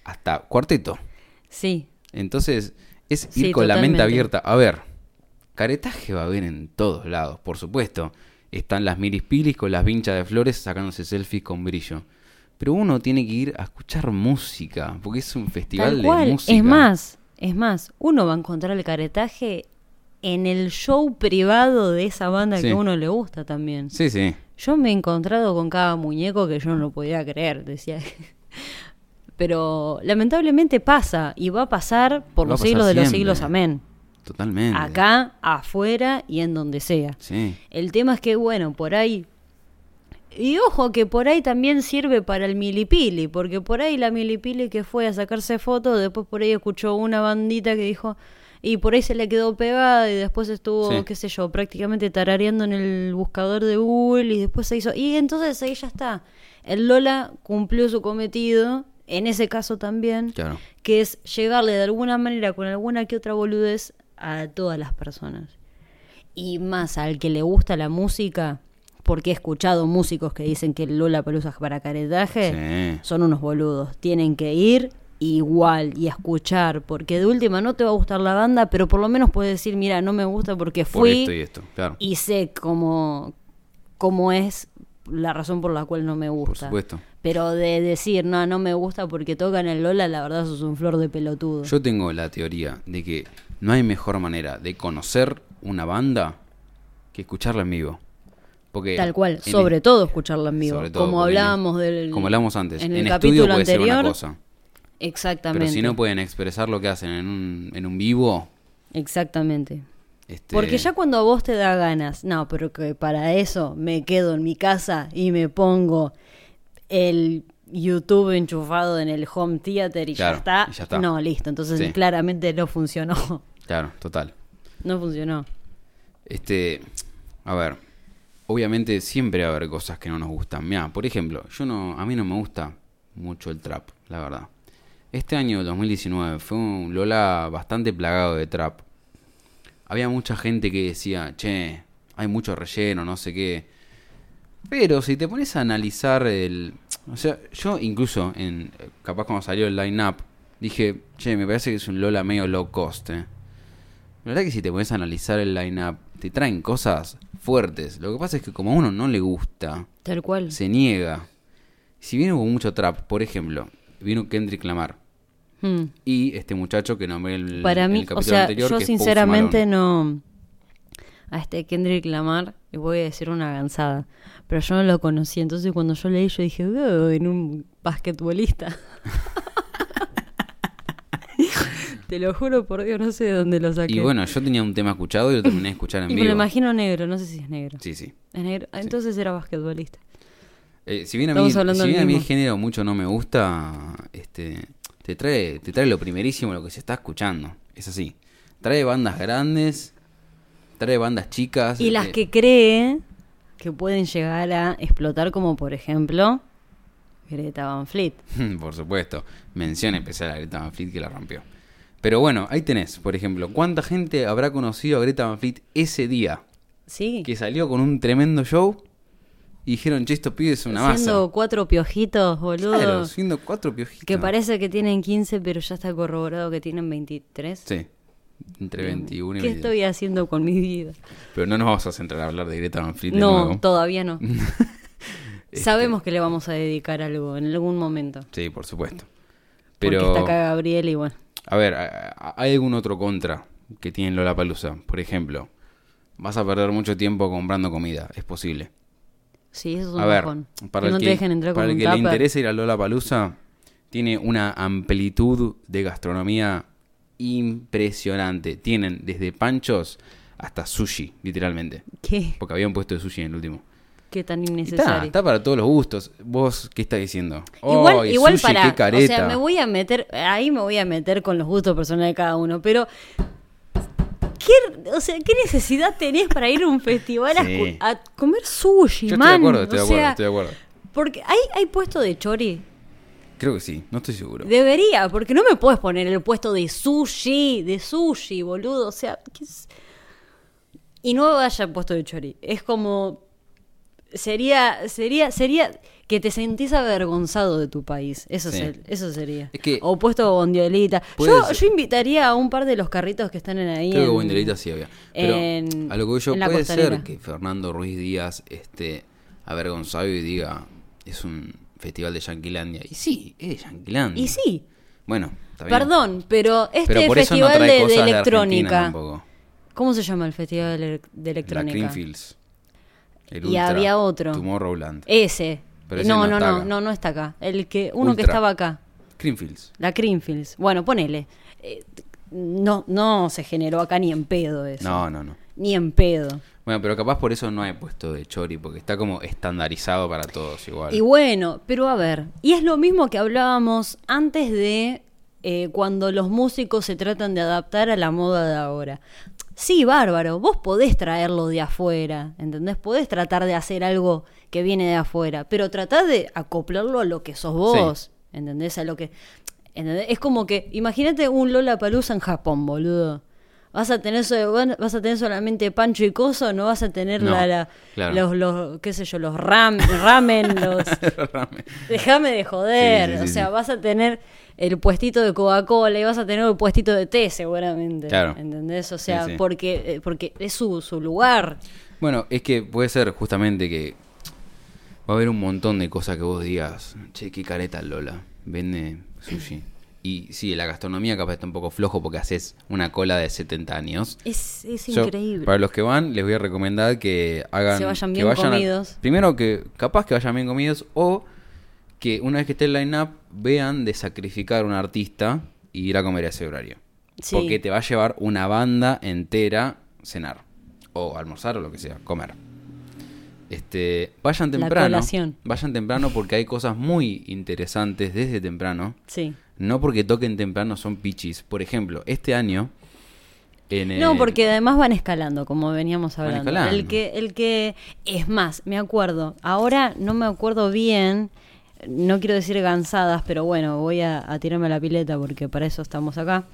hasta cuarteto. Sí, Entonces, es ir Sí, con la mente abierta. A ver, caretaje va a haber en todos lados, por supuesto. Están las miris pilis con las vinchas de flores sacándose selfies con brillo. Pero uno tiene que ir a escuchar música, porque es un festival Tal cual. de música. Es más, es más, uno va a encontrar el caretaje en el show privado de esa banda Sí. que a uno le gusta también. Sí, sí. Yo me he encontrado con cada muñeco que yo no lo podía creer, decía. [laughs] Pero lamentablemente pasa y va a pasar por Va los siglos de los siglos, amén. Totalmente. Acá, afuera y en donde sea. Sí. El tema es que, bueno, por ahí. Y ojo que por ahí también sirve para el milipili, porque por ahí la milipili que fue a sacarse fotos, después por ahí escuchó una bandita que dijo, y por ahí se le quedó pegada y después estuvo, Sí. qué sé yo, prácticamente tarareando en el buscador de Google y después se hizo. Y entonces ahí ya está. El Lola cumplió su cometido, en ese caso también, Claro. que es llegarle de alguna manera con alguna que otra boludez a todas las personas. Y más al que le gusta la música, porque he escuchado músicos que dicen que el Lola Palusa para caretaje, Sí. son unos boludos. Tienen que ir igual y escuchar, porque de última no te va a gustar la banda, pero por lo menos puedes decir, mira, no me gusta porque Por fui esto y esto, claro. y sé cómo, cómo es la razón por la cual no me gusta. Por supuesto. Pero de decir, no, no me gusta porque tocan el Lola, la verdad sos un flor de pelotudo. Yo tengo la teoría de que no hay mejor manera de conocer una banda que escucharla en vivo. Porque Tal cual, sobre todo escucharla en vivo. todo, como hablábamos del. Como antes, en en, el estudio capítulo puede ser anterior. una cosa. Exactamente. Pero si no pueden expresar lo que hacen en un, en un vivo, Exactamente. este, Porque ya cuando a vos te da ganas, no, pero que para eso me quedo en mi casa y me pongo el YouTube enchufado en el home theater y, Claro, ya, está. y ya está. No, listo. Entonces Sí. claramente no funcionó. [laughs] Claro, total. no funcionó. Este, a ver, obviamente siempre va a haber cosas que no nos gustan. Mira, por ejemplo, yo no, a mí no me gusta mucho el trap, la verdad. Este año 2019 fue un Lola bastante plagado de trap. Había mucha gente que decía, che, hay mucho relleno, no sé qué. Pero si te pones a analizar el... O sea, yo incluso, en capaz cuando salió el line-up, dije, che, me parece que es un Lola medio low cost, eh. La verdad que si te pones a analizar el line-up, te traen cosas fuertes. Lo que pasa es que como a uno no le gusta, Tal cual. se niega. Si viene con mucho trap, por ejemplo, vino Kendrick Lamar Hmm. y este muchacho que nombré el, Para en mí, el o capítulo sea, anterior, yo que sinceramente no. A este Kendrick Lamar, le voy a decir una gansada, pero yo no lo conocí. Entonces, cuando yo leí, yo dije, "Oh, en un basquetbolista. [laughs] Te lo juro por Dios, no sé de dónde lo saqué. Y bueno, yo tenía un tema escuchado y lo terminé de escuchar en Y me lo vivo. imagino negro, no sé si es negro. Sí, sí. Es negro. Ah, Entonces era basquetbolista. Eh, si bien a mí, si bien a mí el género mucho no me gusta, este, te trae, te trae lo primerísimo, lo que se está escuchando. Es así. Trae bandas grandes, trae bandas chicas. Y las eh, que cree que pueden llegar a explotar, como por ejemplo Greta Van Fleet. [laughs] Por supuesto. Mención especial a Greta Van Fleet que la rompió. Pero bueno, ahí tenés, por ejemplo, ¿cuánta gente habrá conocido a Greta Van Fleet ese día? Sí. Que salió con un tremendo show y dijeron, che, estos pibes son una Siendo masa. cuatro piojitos, boludo. Claro, siendo cuatro piojitos. que parece que tienen 15, pero ya está corroborado que tienen 23. Sí, entre 21 y ¿Qué 22. estoy haciendo con mi vida? Pero no nos vamos a centrar a hablar de Greta Van Fleet de No, nuevo. todavía no. [laughs] [laughs] Este, Sabemos que le vamos a dedicar algo en algún momento. Sí, por supuesto. Porque Pero, está acá Gabriel y bueno. a ver, ¿hay algún otro contra que tiene Lola Palusa? Por ejemplo, vas a perder mucho tiempo comprando comida. Es posible. Sí, eso es un A ver, bajón. para que el no que, te dejen entrar para con el un que le tupper. interese ir a Lola Palusa, tiene una amplitud de gastronomía impresionante. Tienen desde panchos hasta sushi, literalmente. ¿Qué? Porque había un puesto de sushi en el último. Qué tan Está, innecesario. está para todos los gustos. ¿Vos qué estás diciendo? Igual, ¡Ay, igual sushi, para, qué careta! o sea, me voy a meter, ahí me voy a meter con los gustos personales de cada uno, pero ¿qué, o sea, ¿qué necesidad tenés para ir a un festival a Sí. escu- a, comer sushi, Yo estoy man? de acuerdo, estoy o de acuerdo, sea, estoy de acuerdo. porque hay, hay puesto de chori. Creo que sí, no estoy seguro. Debería, porque no me puedes poner el puesto de sushi, de sushi, boludo. O sea, ¿qué es? y no vaya puesto de chori. Es como sería sería sería que te sentís avergonzado de tu país. Eso Sí. ser- eso sería. Es que- o puesto bondiolita. Yo, yo invitaría a un par de los carritos que están en ahí. Creo que en- Buendelita sí había. Pero en- a lo que yo, puede costanera. ser que Fernando Ruiz Díaz esté avergonzado y diga, es un festival de Yanquilandia. Y sí, es Yanquilandia. Y sí. Bueno, está bien. Perdón, pero este Pero no festival de, de de electrónica. ¿Cómo se llama el festival de, ele- de La electrónica? El Y Ultra, había otro. Tomorrowland. Ese. Pero ese no, no no, no, no, no está acá. El que, uno que estaba acá. Creamfields. La Creamfields. Bueno, ponele. Eh, no, no se generó acá ni en pedo eso. No, no, no. Ni en pedo. Bueno, pero capaz por eso no hay puesto de chori, porque está como estandarizado para todos igual. Y bueno, pero a ver, y es lo mismo que hablábamos antes de eh, cuando los músicos se tratan de adaptar a la moda de ahora. Sí, bárbaro, vos podés traerlo de afuera, ¿entendés? Podés tratar de hacer algo que viene de afuera, pero tratá de acoplarlo a lo que sos vos, ¿entendés? A lo que... ¿entendés? Es como que, imagínate un Lola Palusa en Japón, boludo. Vas a tener vas a tener solamente pancho y coso, no vas a tener No, la, la- claro. los, los, qué sé yo, los ram, ramen, [laughs] los Déjame de joder. Sí, sí, sí, o sea, sí. vas a tener el puestito de Coca-Cola y vas a tener el puestito de té, seguramente. Claro. ¿Entendés? O sea, Sí, sí. porque eh, porque es su, su lugar. Bueno, es que puede ser justamente que va a haber un montón de cosas que vos digas, che, qué careta Lola, vende sushi. [laughs] Y sí, la gastronomía capaz está un poco flojo porque haces una cola de 70 años. Es, es Yo, increíble. para los que van, les voy a recomendar que hagan. Se vayan que bien a- comidos. primero que capaz que vayan bien comidos o que una vez que esté el line-up vean de sacrificar a un artista y ir a comer a ese horario. Sí. Porque te va a llevar una banda entera cenar. O almorzar o lo que sea, comer. Este, vayan temprano. Vayan temprano porque hay cosas muy interesantes desde temprano. Sí. No porque toquen temprano son pichis. Por ejemplo, este año. En No, porque además van escalando, como veníamos Van hablando. escalando. El que, el que, es más, me acuerdo, ahora no me acuerdo bien, no quiero decir gansadas, pero bueno, voy a, a tirarme a la pileta porque para eso estamos acá.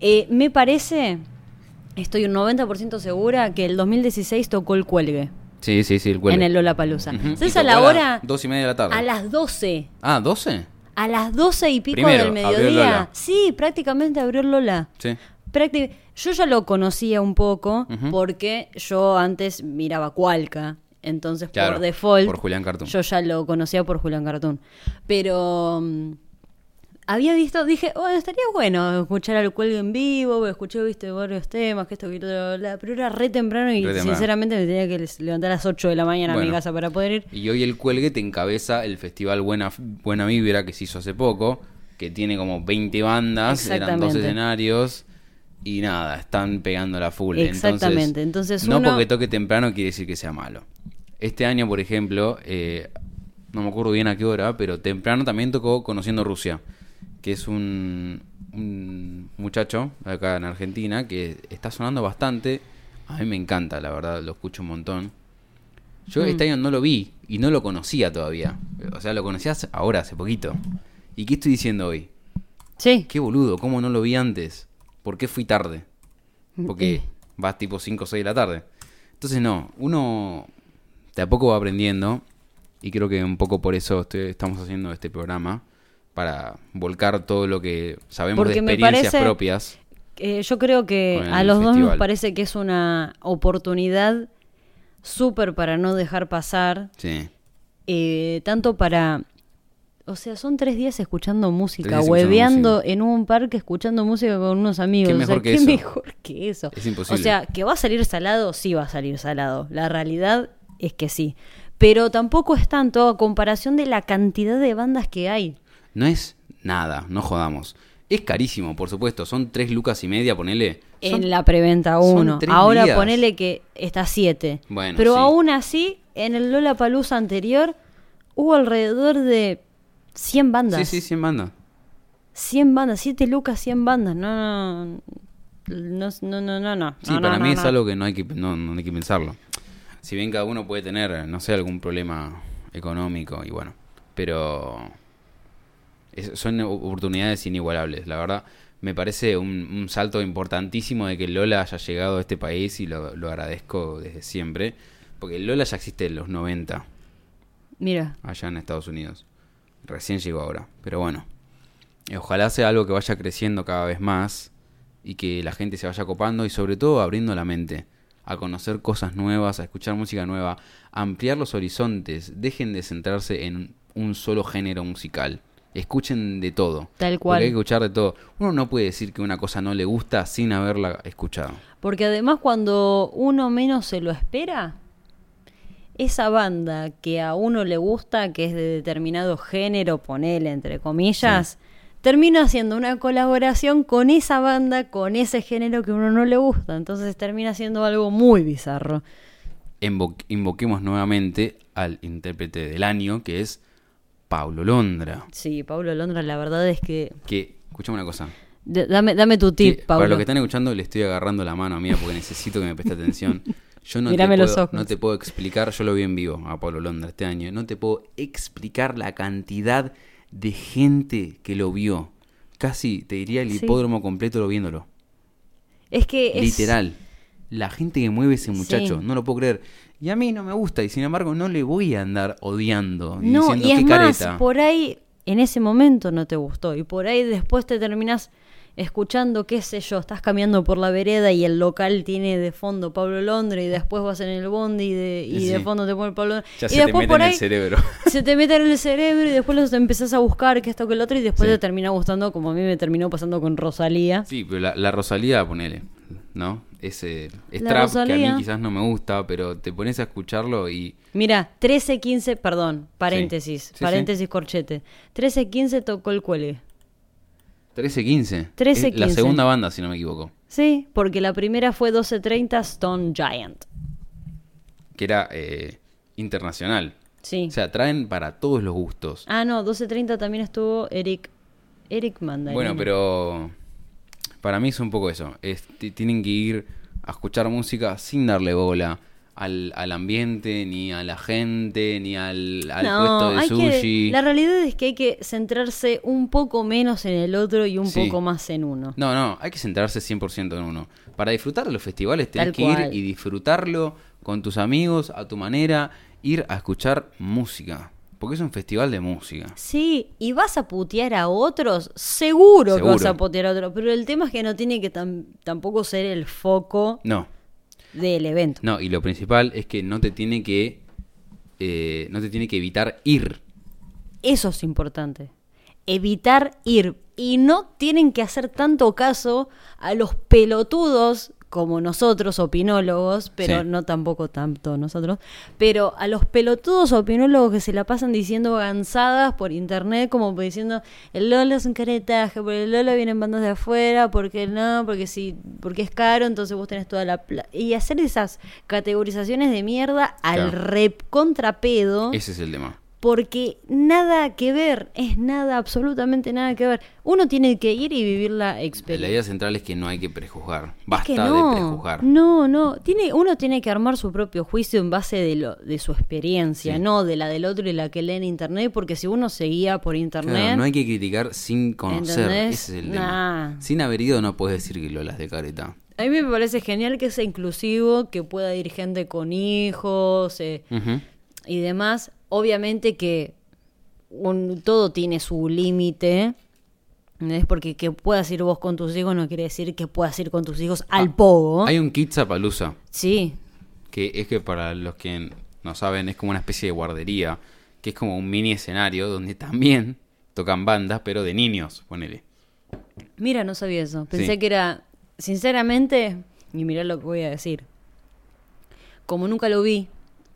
Eh, me parece, estoy un 90% segura que el 2016 tocó el cuelgue Sí, sí, sí, el cuelgue. en el. Ujú. ¿Sabes Y a la hora? Dos y media de la tarde. A las 12. Ah, ¿12? A las 12 y pico Primero, del mediodía. Lola. Sí, prácticamente abrió el Lola. Sí. Prácti- Yo ya lo conocía un poco porque yo antes miraba Cualca. Entonces, Claro, por default, por Julián Cartoon. yo ya lo conocía por Julián Cartoon. Pero mm, había visto, dije, bueno, estaría bueno escuchar al cuelgue en vivo. Escuché, viste, varios temas, que esto, que la, pero era re temprano y Re temprano. sinceramente me tenía que levantar a las 8 de la mañana a mi casa para poder ir. Y hoy el cuelgue te encabeza el festival Buena, Buena Vibra que se hizo hace poco, que tiene como 20 bandas, eran dos escenarios y nada, están pegando la full. Exactamente, entonces no uno- porque toque temprano quiere decir que sea malo. Este año, por ejemplo, eh, no me acuerdo bien a qué hora, pero temprano también tocó Conociendo Rusia, que es un, un muchacho acá en Argentina que está sonando bastante. A mí me encanta, la verdad, lo escucho un montón. Yo Mm. este año no lo vi y no lo conocía todavía. O sea, lo conocía hace- ahora, hace poquito. ¿Y qué estoy diciendo hoy? Sí, Qué boludo, ¿cómo no lo vi antes? ¿por qué fui tarde? Porque vas tipo 5 o 6 de la tarde. Entonces no, uno de a poco va aprendiendo y creo que un poco por eso estoy- estamos haciendo este programa para volcar todo lo que sabemos Porque de experiencias parece- propias. Eh, yo creo que a los dos nos parece que es una oportunidad súper para no dejar pasar, Sí. eh, tanto para... O sea, son tres días escuchando música, hueveando en un parque escuchando música con unos amigos. ¿Qué O sea, mejor que ¿qué eso? mejor que eso? Es imposible. O sea, que va a salir salado, sí va a salir salado. La realidad es que sí. Pero tampoco es tanto a comparación de la cantidad de bandas que hay. No es nada, no jodamos. Es carísimo, por supuesto. Son tres lucas y media, ponele. Son- En la preventa son 1. tres Ahora días. ponele que está 7. Bueno, Pero sí. aún así, en el Lola Palusa anterior, hubo alrededor de 100 bandas. Sí, sí, 100 bandas. 100 bandas, 7 lucas, 100 bandas. No, no, no, no, no, no. no. Sí, No, para mí es no. algo que no hay que, no, no hay que pensarlo. Si bien cada uno puede tener, no sé, algún problema económico y bueno, pero es- son oportunidades inigualables. La verdad, me parece un, un salto importantísimo de que Lola haya llegado a este país y lo, lo agradezco desde siempre, porque Lola ya existe en los 90 Mira, allá en Estados Unidos. Recién llegó ahora. Pero bueno, eh, ojalá sea algo que vaya creciendo cada vez más y que la gente se vaya copando y sobre todo abriendo la mente a conocer cosas nuevas, a escuchar música nueva, a ampliar los horizontes. Dejen de centrarse en un solo género musical. Escuchen de todo. Tal Porque cual. hay que escuchar de todo. Uno no puede decir que una cosa no le gusta sin haberla escuchado. porque además cuando uno menos se lo espera, esa banda que a uno le gusta, que es de determinado género, ponele entre comillas, termina haciendo una colaboración con esa banda, con ese género que a uno no le gusta. Entonces termina siendo algo muy bizarro. Invo- invoquemos nuevamente al intérprete del año, que es Pablo Londra. Sí, Pablo Londra, la verdad es que... Que, escuchame una cosa. D- Dame, dame tu tip, Pablo. Para los que están escuchando, le estoy agarrando la mano a mí porque necesito que me preste atención. Yo no te, Mírame los puedo, ojos. no te puedo explicar, yo lo vi en vivo a Pablo Londra este año, no te puedo explicar la cantidad de gente que lo vio. Casi, te diría, el Sí. hipódromo completo lo viéndolo. Es que es... Literal. La gente que mueve ese muchacho, Sí. no lo puedo creer. Y a mí no me gusta, y sin embargo no le voy a andar odiando y No, diciendo y es qué más, careta. por ahí en ese momento no te gustó y por ahí después te terminas escuchando, qué sé yo, estás caminando por la vereda y el local tiene de fondo Pablo Londra y después vas en el bondi y de, y Sí. de fondo te pone Pablo Londra. Ya y se te mete por en ahí el cerebro. [laughs] se te mete en el cerebro y después los empezás a buscar que esto que el otro y después Sí. te termina gustando como a mí me terminó pasando con Rosalía. Sí, pero la, la Rosalía, ponele, ¿no? Ese es trap que a Rosalía. mí quizás no me gusta, pero te pones a escucharlo y Mira, 13, 15, perdón, paréntesis, Sí, paréntesis corchete. 13, 15 tocó el cuele. 13-15. 13, Es la 15. segunda banda, si no me equivoco. Sí, porque la primera fue 12.30 Stone Giant. Que era eh, internacional. Sí. O sea, traen para todos los gustos. ah, no, 12.30 también estuvo Eric Eric Mandarino. Bueno, pero para mí es un poco eso. Es- ti- tienen que ir a escuchar música sin darle bola al, al ambiente, ni a la gente, ni al, al puesto de hay sushi. que, la realidad es que hay que centrarse un poco menos en el otro y un Sí. poco más en uno. No, no, hay que centrarse 100% en uno. Para disfrutar de los festivales tenés Tal que ir y disfrutarlo con tus amigos, a tu manera, ir a escuchar música. Porque es un festival de música. Sí, y vas a putear a otros, seguro, que vas a putear a otros, pero el tema es que no tiene que tam- tampoco ser el foco No, del evento. no, y lo principal es que no te tiene que. eh, no te tiene que evitar ir. Eso es importante. Evitar ir. Y no tienen que hacer tanto caso a los pelotudos como nosotros, opinólogos, pero Sí. no tampoco tanto nosotros, pero a los pelotudos opinólogos que se la pasan diciendo gansadas por internet, como diciendo el Lola es un caretaje, porque el Lola vienen bandas de afuera, porque no, porque sí, porque es caro, entonces vos tenés toda la plata. Y hacer esas categorizaciones de mierda al Claro. rep contrapedo Ese es el tema. Porque nada que ver, es nada, absolutamente nada que ver. Uno tiene que ir y vivir la La experiencia. idea central es que no hay que prejuzgar. Es Basta de prejuzgar. No, no, tiene, uno tiene que armar su propio juicio en base de, lo, de su experiencia, Sí. no de la del otro y la que lee en internet, porque si uno se guía por internet, Claro, no hay que criticar sin conocer. ¿Entendés? Ese es el Nah. tema. Sin haber ido no puedes decir que Lolas de careta. a mí me parece genial que sea inclusivo, que pueda ir gente con hijos eh, y demás. Obviamente que un- todo tiene su límite. Es porque que puedas ir vos con tus hijos no quiere decir que puedas ir con tus hijos al pogo. Ah, Hay un Kidzapalooza, Sí, que es que para los que no saben es como una especie de guardería, que es como un mini escenario donde también tocan bandas, pero de niños, ponele. Mira, no sabía eso. Pensé Sí. que era, sinceramente, y mirá lo que voy a decir. Como nunca lo vi,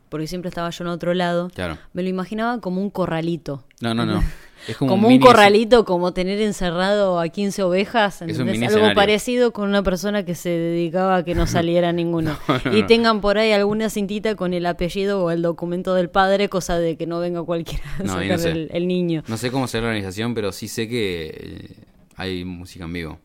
porque siempre estaba yo en otro lado, Claro. me lo imaginaba como un corralito. No, no, no. [laughs] Es como, Como, un, un, corralito, como tener encerrado a 15 ovejas. un ¿entendés? mini Algo escenario. parecido con una persona que se dedicaba a que no [laughs] saliera ninguno. y tengan por ahí alguna cintita con el apellido o el documento del padre, cosa de que no venga cualquiera a sacar el niño. No sé cómo será la organización, pero sí sé que eh, hay música en vivo.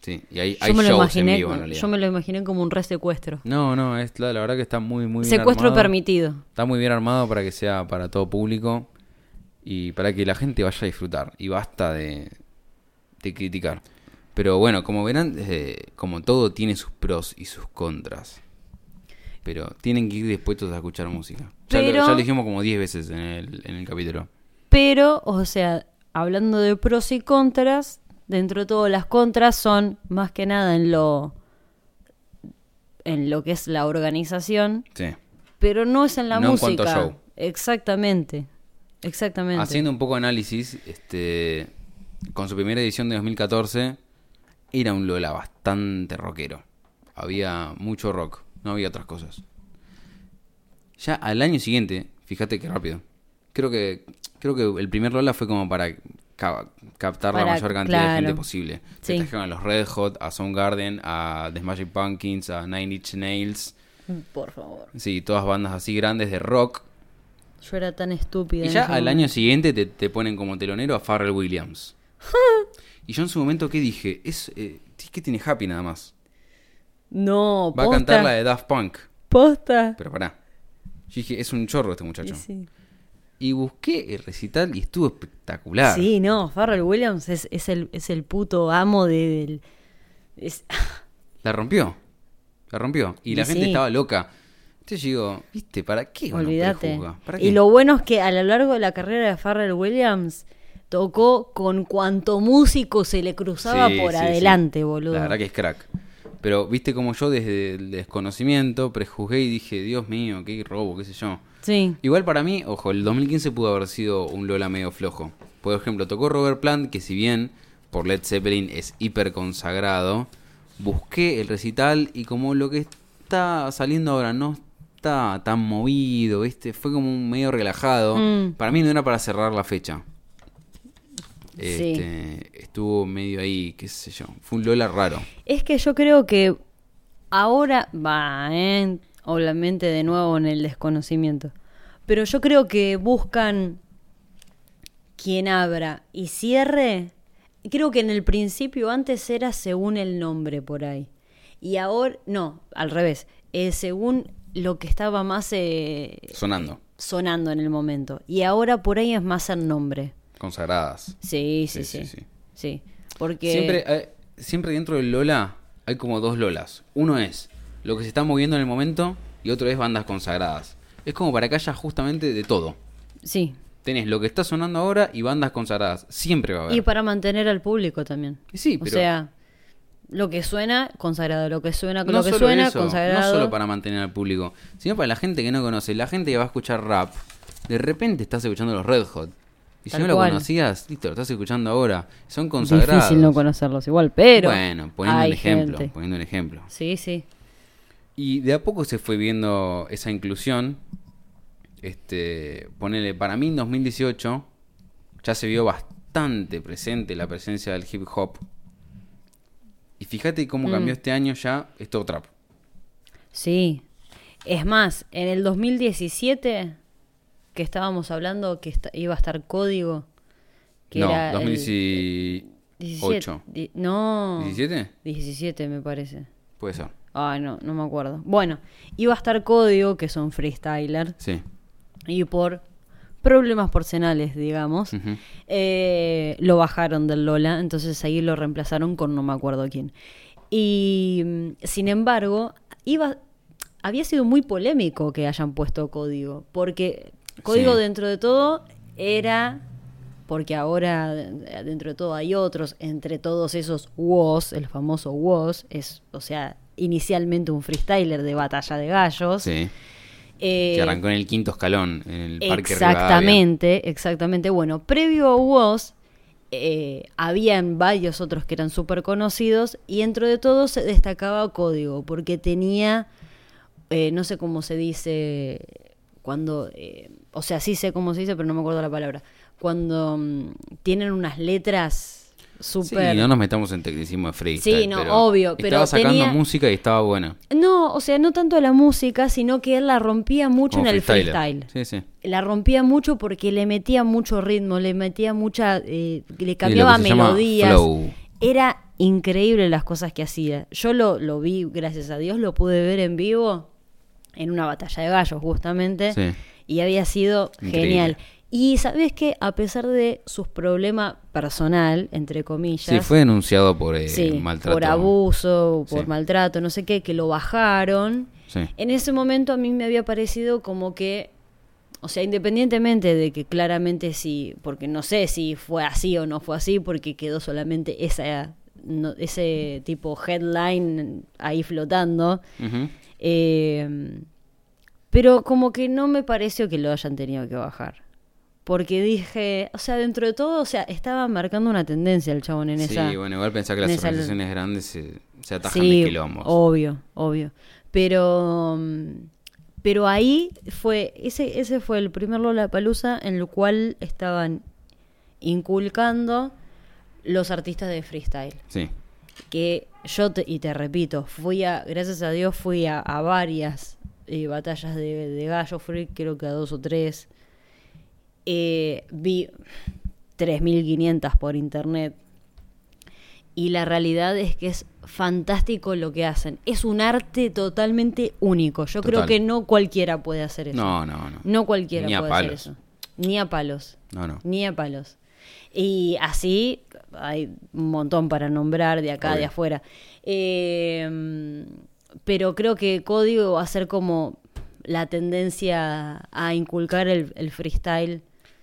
Sí, y hay, hay Yo lo shows imaginé, en vivo en realidad. yo me lo imaginé como un re secuestro. No, no, es la, la verdad que está muy, muy bien Secuestro armado. permitido. Está muy bien armado para que sea para todo público y para que la gente vaya a disfrutar. Y basta de, de criticar. Pero bueno, como verán, eh, como todo tiene sus pros y sus contras. Pero tienen que ir dispuestos a escuchar música. Ya, lo, ya lo dijimos como 10 veces en el, en el capítulo. Pero, o sea, hablando de pros y contras, dentro de todo las contras son más que nada en lo en lo que es la organización, Sí. pero no es en la No en música. cuanto a show. Exactamente. Exactamente. Haciendo un poco de análisis, este, con su primera edición de 2014, era un Lola bastante rockero. Había mucho rock, no había otras cosas. Ya al año siguiente, fíjate qué rápido. Creo que creo que el primer Lola fue como para ca- captar la Para- mayor cantidad de gente claro. posible. Sí. Se trajeron a los Red Hot, a Soundgarden, a The Smashing Pumpkins, a Nine Inch Nails. Por favor. Sí, todas bandas así grandes de rock. Yo era tan estúpida. Y ya al momento. año siguiente te, te ponen como telonero a Pharrell Williams. [laughs] y yo en su momento, ¿qué dije? Es, eh, ¿Qué tiene Happy nada más? No, Va a cantar la de Daft Punk. Posta. Pero pará. Yo dije, es un chorro este muchacho. Sí. Y busqué el recital y estuvo espectacular. Sí, no, Farrell Williams es, es, el, es el puto amo de, del... es- [laughs] La rompió. La rompió. Y la gente estaba loca. Entonces digo, ¿viste? ¿Para qué Olvídate. Y lo bueno es que a lo largo de la carrera de Farrell Williams tocó con cuanto músico se le cruzaba Sí, por sí. adelante, boludo. La verdad que es crack. Pero viste como yo desde el desconocimiento prejuzgué y dije, Dios mío, qué robo, qué sé yo. Sí, Igual para mí, ojo, el 2015 pudo haber sido un Lola medio flojo. Por ejemplo, tocó Robert Plant, que si bien por Led Zeppelin es hiper consagrado, busqué el recital y como lo que está saliendo ahora no está tan movido, ¿viste? Fue como un medio relajado. Mm. Para mí no era para cerrar la fecha. Sí. Este, Estuvo medio ahí, qué sé yo. Fue un Lola raro. es que yo creo que ahora va, ¿eh? Obviamente de nuevo en el desconocimiento, pero yo creo que buscan quien abra y cierre. Creo que en el principio antes era según el nombre por ahí. Y ahora, no, al revés, eh, según lo que estaba más eh, Sonando. sonando en el momento. Y ahora por ahí es más el nombre. Consagradas. Sí, sí, Sí, sí. sí, Sí, sí. porque... Siempre, eh, siempre dentro del Lola hay como dos Lolas. Uno es lo que se está moviendo en el momento y otro es bandas consagradas. Es como para que haya justamente de todo. Sí. Tenés lo que está sonando ahora y bandas consagradas. Siempre va a haber. Y para mantener al público también. Sí, O pero sea, lo que suena, consagrado. Lo que suena, no lo que suena, eso, consagrado. no solo para mantener al público, sino para la gente que no conoce. La gente que va a escuchar rap, de repente estás escuchando los Red Hot. Y si no lo conocías, listo, lo estás escuchando ahora. Son consagrados. Difícil no conocerlos igual, pero... Bueno, poniendo un ejemplo. gente. Poniendo un ejemplo. Sí, sí. Y de a poco se fue viendo esa inclusión. Este, ponele, para mí en 2018 ya se vio bastante presente la presencia del hip hop. Y fíjate cómo Mm. cambió este año ya, es todo trap. Sí. Es más, en el 2017 que estábamos hablando que iba a estar código. Que no, era el 2018. 17, di- no. ¿17? 17 me parece. Puede ser. Ay, no, no me acuerdo. Bueno, iba a estar código, que son freestyler, Sí. y por problemas personales, digamos, eh, lo bajaron del Lola, entonces ahí lo reemplazaron con no me acuerdo quién. Y mm, sin embargo, iba, había sido muy polémico que hayan puesto código, porque código Sí. dentro de todo era, porque ahora eh, dentro de todo hay otros, entre todos esos WOS, el famoso WOS, es, o sea, inicialmente un freestyler de batalla de gallos. Sí. Eh, que arrancó en el quinto escalón, en el Parque Rivadavia. Exactamente, exactamente. Bueno, previo a WOS, eh, habían varios otros que eran súper conocidos y dentro de todos se destacaba Código, porque tenía, eh, no sé cómo se dice, cuando, eh, o sea, sí sé cómo se dice, pero no me acuerdo la palabra, cuando mm, tienen unas letras Sí, súper... no nos metamos en tecnicismo de freestyle. Sí, no, pero obvio, pero Estaba sacando tenía- música y estaba buena. No, o sea, no tanto la música, sino que él la rompía mucho Como en el freestyle. Sí, sí. La rompía mucho porque le metía mucho ritmo, le metía mucha, eh, le cambiaba melodías. flow. Era increíble las cosas que hacía. Yo lo, lo vi, gracias a Dios, lo pude ver en vivo en una batalla de gallos, justamente. Sí. Y había sido Increíble. genial. Y sabes que a pesar de sus problemas personal, entre comillas, Sí, fue denunciado por eh, Sí, maltrato. por abuso, por Sí. maltrato, no sé qué, que lo bajaron. Sí. En ese momento a mí me había parecido como que, o sea, independientemente de que claramente sí, porque no sé si fue así o no fue así, porque quedó solamente esa, no- ese tipo headline ahí flotando. Eh, pero como que no me pareció que lo hayan tenido que bajar. Porque dije, o sea, dentro de todo, o sea, estaba marcando una tendencia el chabón en Sí, esa... bueno, igual pensar que las organizaciones grandes se, se atajan Sí, de quilombos. obvio, obvio. Pero, mm, pero ahí fue, ese, ese fue el primer Lollapalooza en el cual estaban inculcando los artistas de freestyle. Sí. Que yo, te, y te repito, fui a, gracias a Dios, fui a, a varias eh, batallas de, de gallo, fui creo que a dos o tres. Eh, vi 3.500 por internet. Y la realidad es que es fantástico lo que hacen. Es un arte totalmente único. Yo creo que no cualquiera puede hacer eso. No, no, no. No cualquiera Ni a puede hacer palos. eso. Ni a palos. No, no. Ni a palos. Y así hay un montón para nombrar de acá, de afuera. Eh, pero creo que Código va a ser como la tendencia a inculcar el, el freestyle.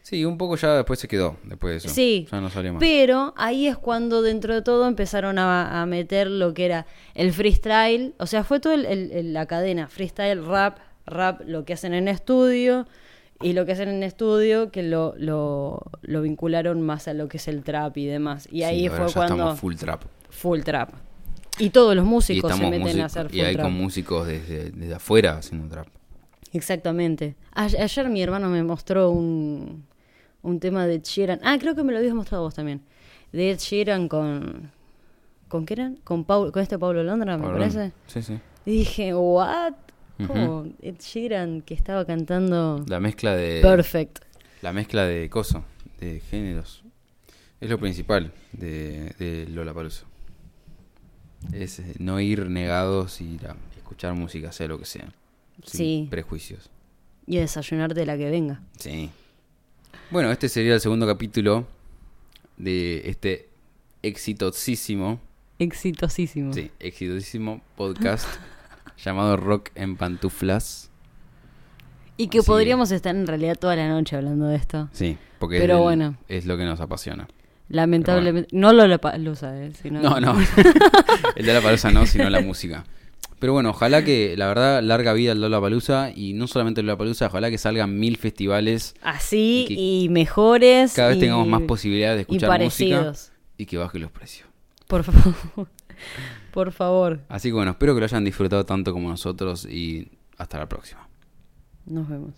Sí, un poco ya después se quedó, después de eso. Sí, Ya no salió más. pero ahí es cuando dentro de todo empezaron a, a meter lo que era el freestyle, o sea, fue toda la cadena, freestyle, rap, rap, lo que hacen en estudio, y lo que hacen en estudio que lo, lo, lo vincularon más a lo que es el trap y demás. Y ahí Sí, fue ya cuando... estamos full trap. full trap. Y todos los músicos se meten músico- a hacer full y hay trap. con músicos desde, desde afuera haciendo trap. Exactamente. Ayer mi hermano me mostró un, un tema de Ed Sheeran. Ah, creo que me lo habías mostrado vos también. De Ed Sheeran con... ¿Con qué eran? Con, Paul, con este Pablo Londra, me parece. Sí, sí. Y dije, ¿what? ¿Cómo? Ed Sheeran que estaba cantando La mezcla de. Perfect. La mezcla de coso, de géneros. Es lo principal de, de Lollapalooza. Es eh, no ir negados, ir a escuchar música, sea lo que sea. Sin Sí. prejuicios. Y desayunarte la que venga. Sí. Bueno, este sería el segundo capítulo de este exitosísimo, Exitosísimo. sí, exitosísimo podcast [laughs] llamado Rock en Pantuflas. Y que Así- podríamos estar en realidad toda la noche hablando de esto. Sí, porque Pero es, bueno. es lo que nos apasiona. Lamentablemente. No lo lo usa, eh, sino- No, no. [laughs] el de la palusa no, sino la música. Pero bueno, ojalá que, la verdad, larga vida al Lollapalooza y no solamente el Lollapalooza, ojalá que salgan mil festivales, Así Y y, mejores. cada vez y- tengamos más posibilidades de y escuchar música parecidos. y que bajen los precios. Por favor. [laughs] Por favor. Así que bueno, espero que lo hayan disfrutado tanto como nosotros y hasta la próxima. Nos vemos.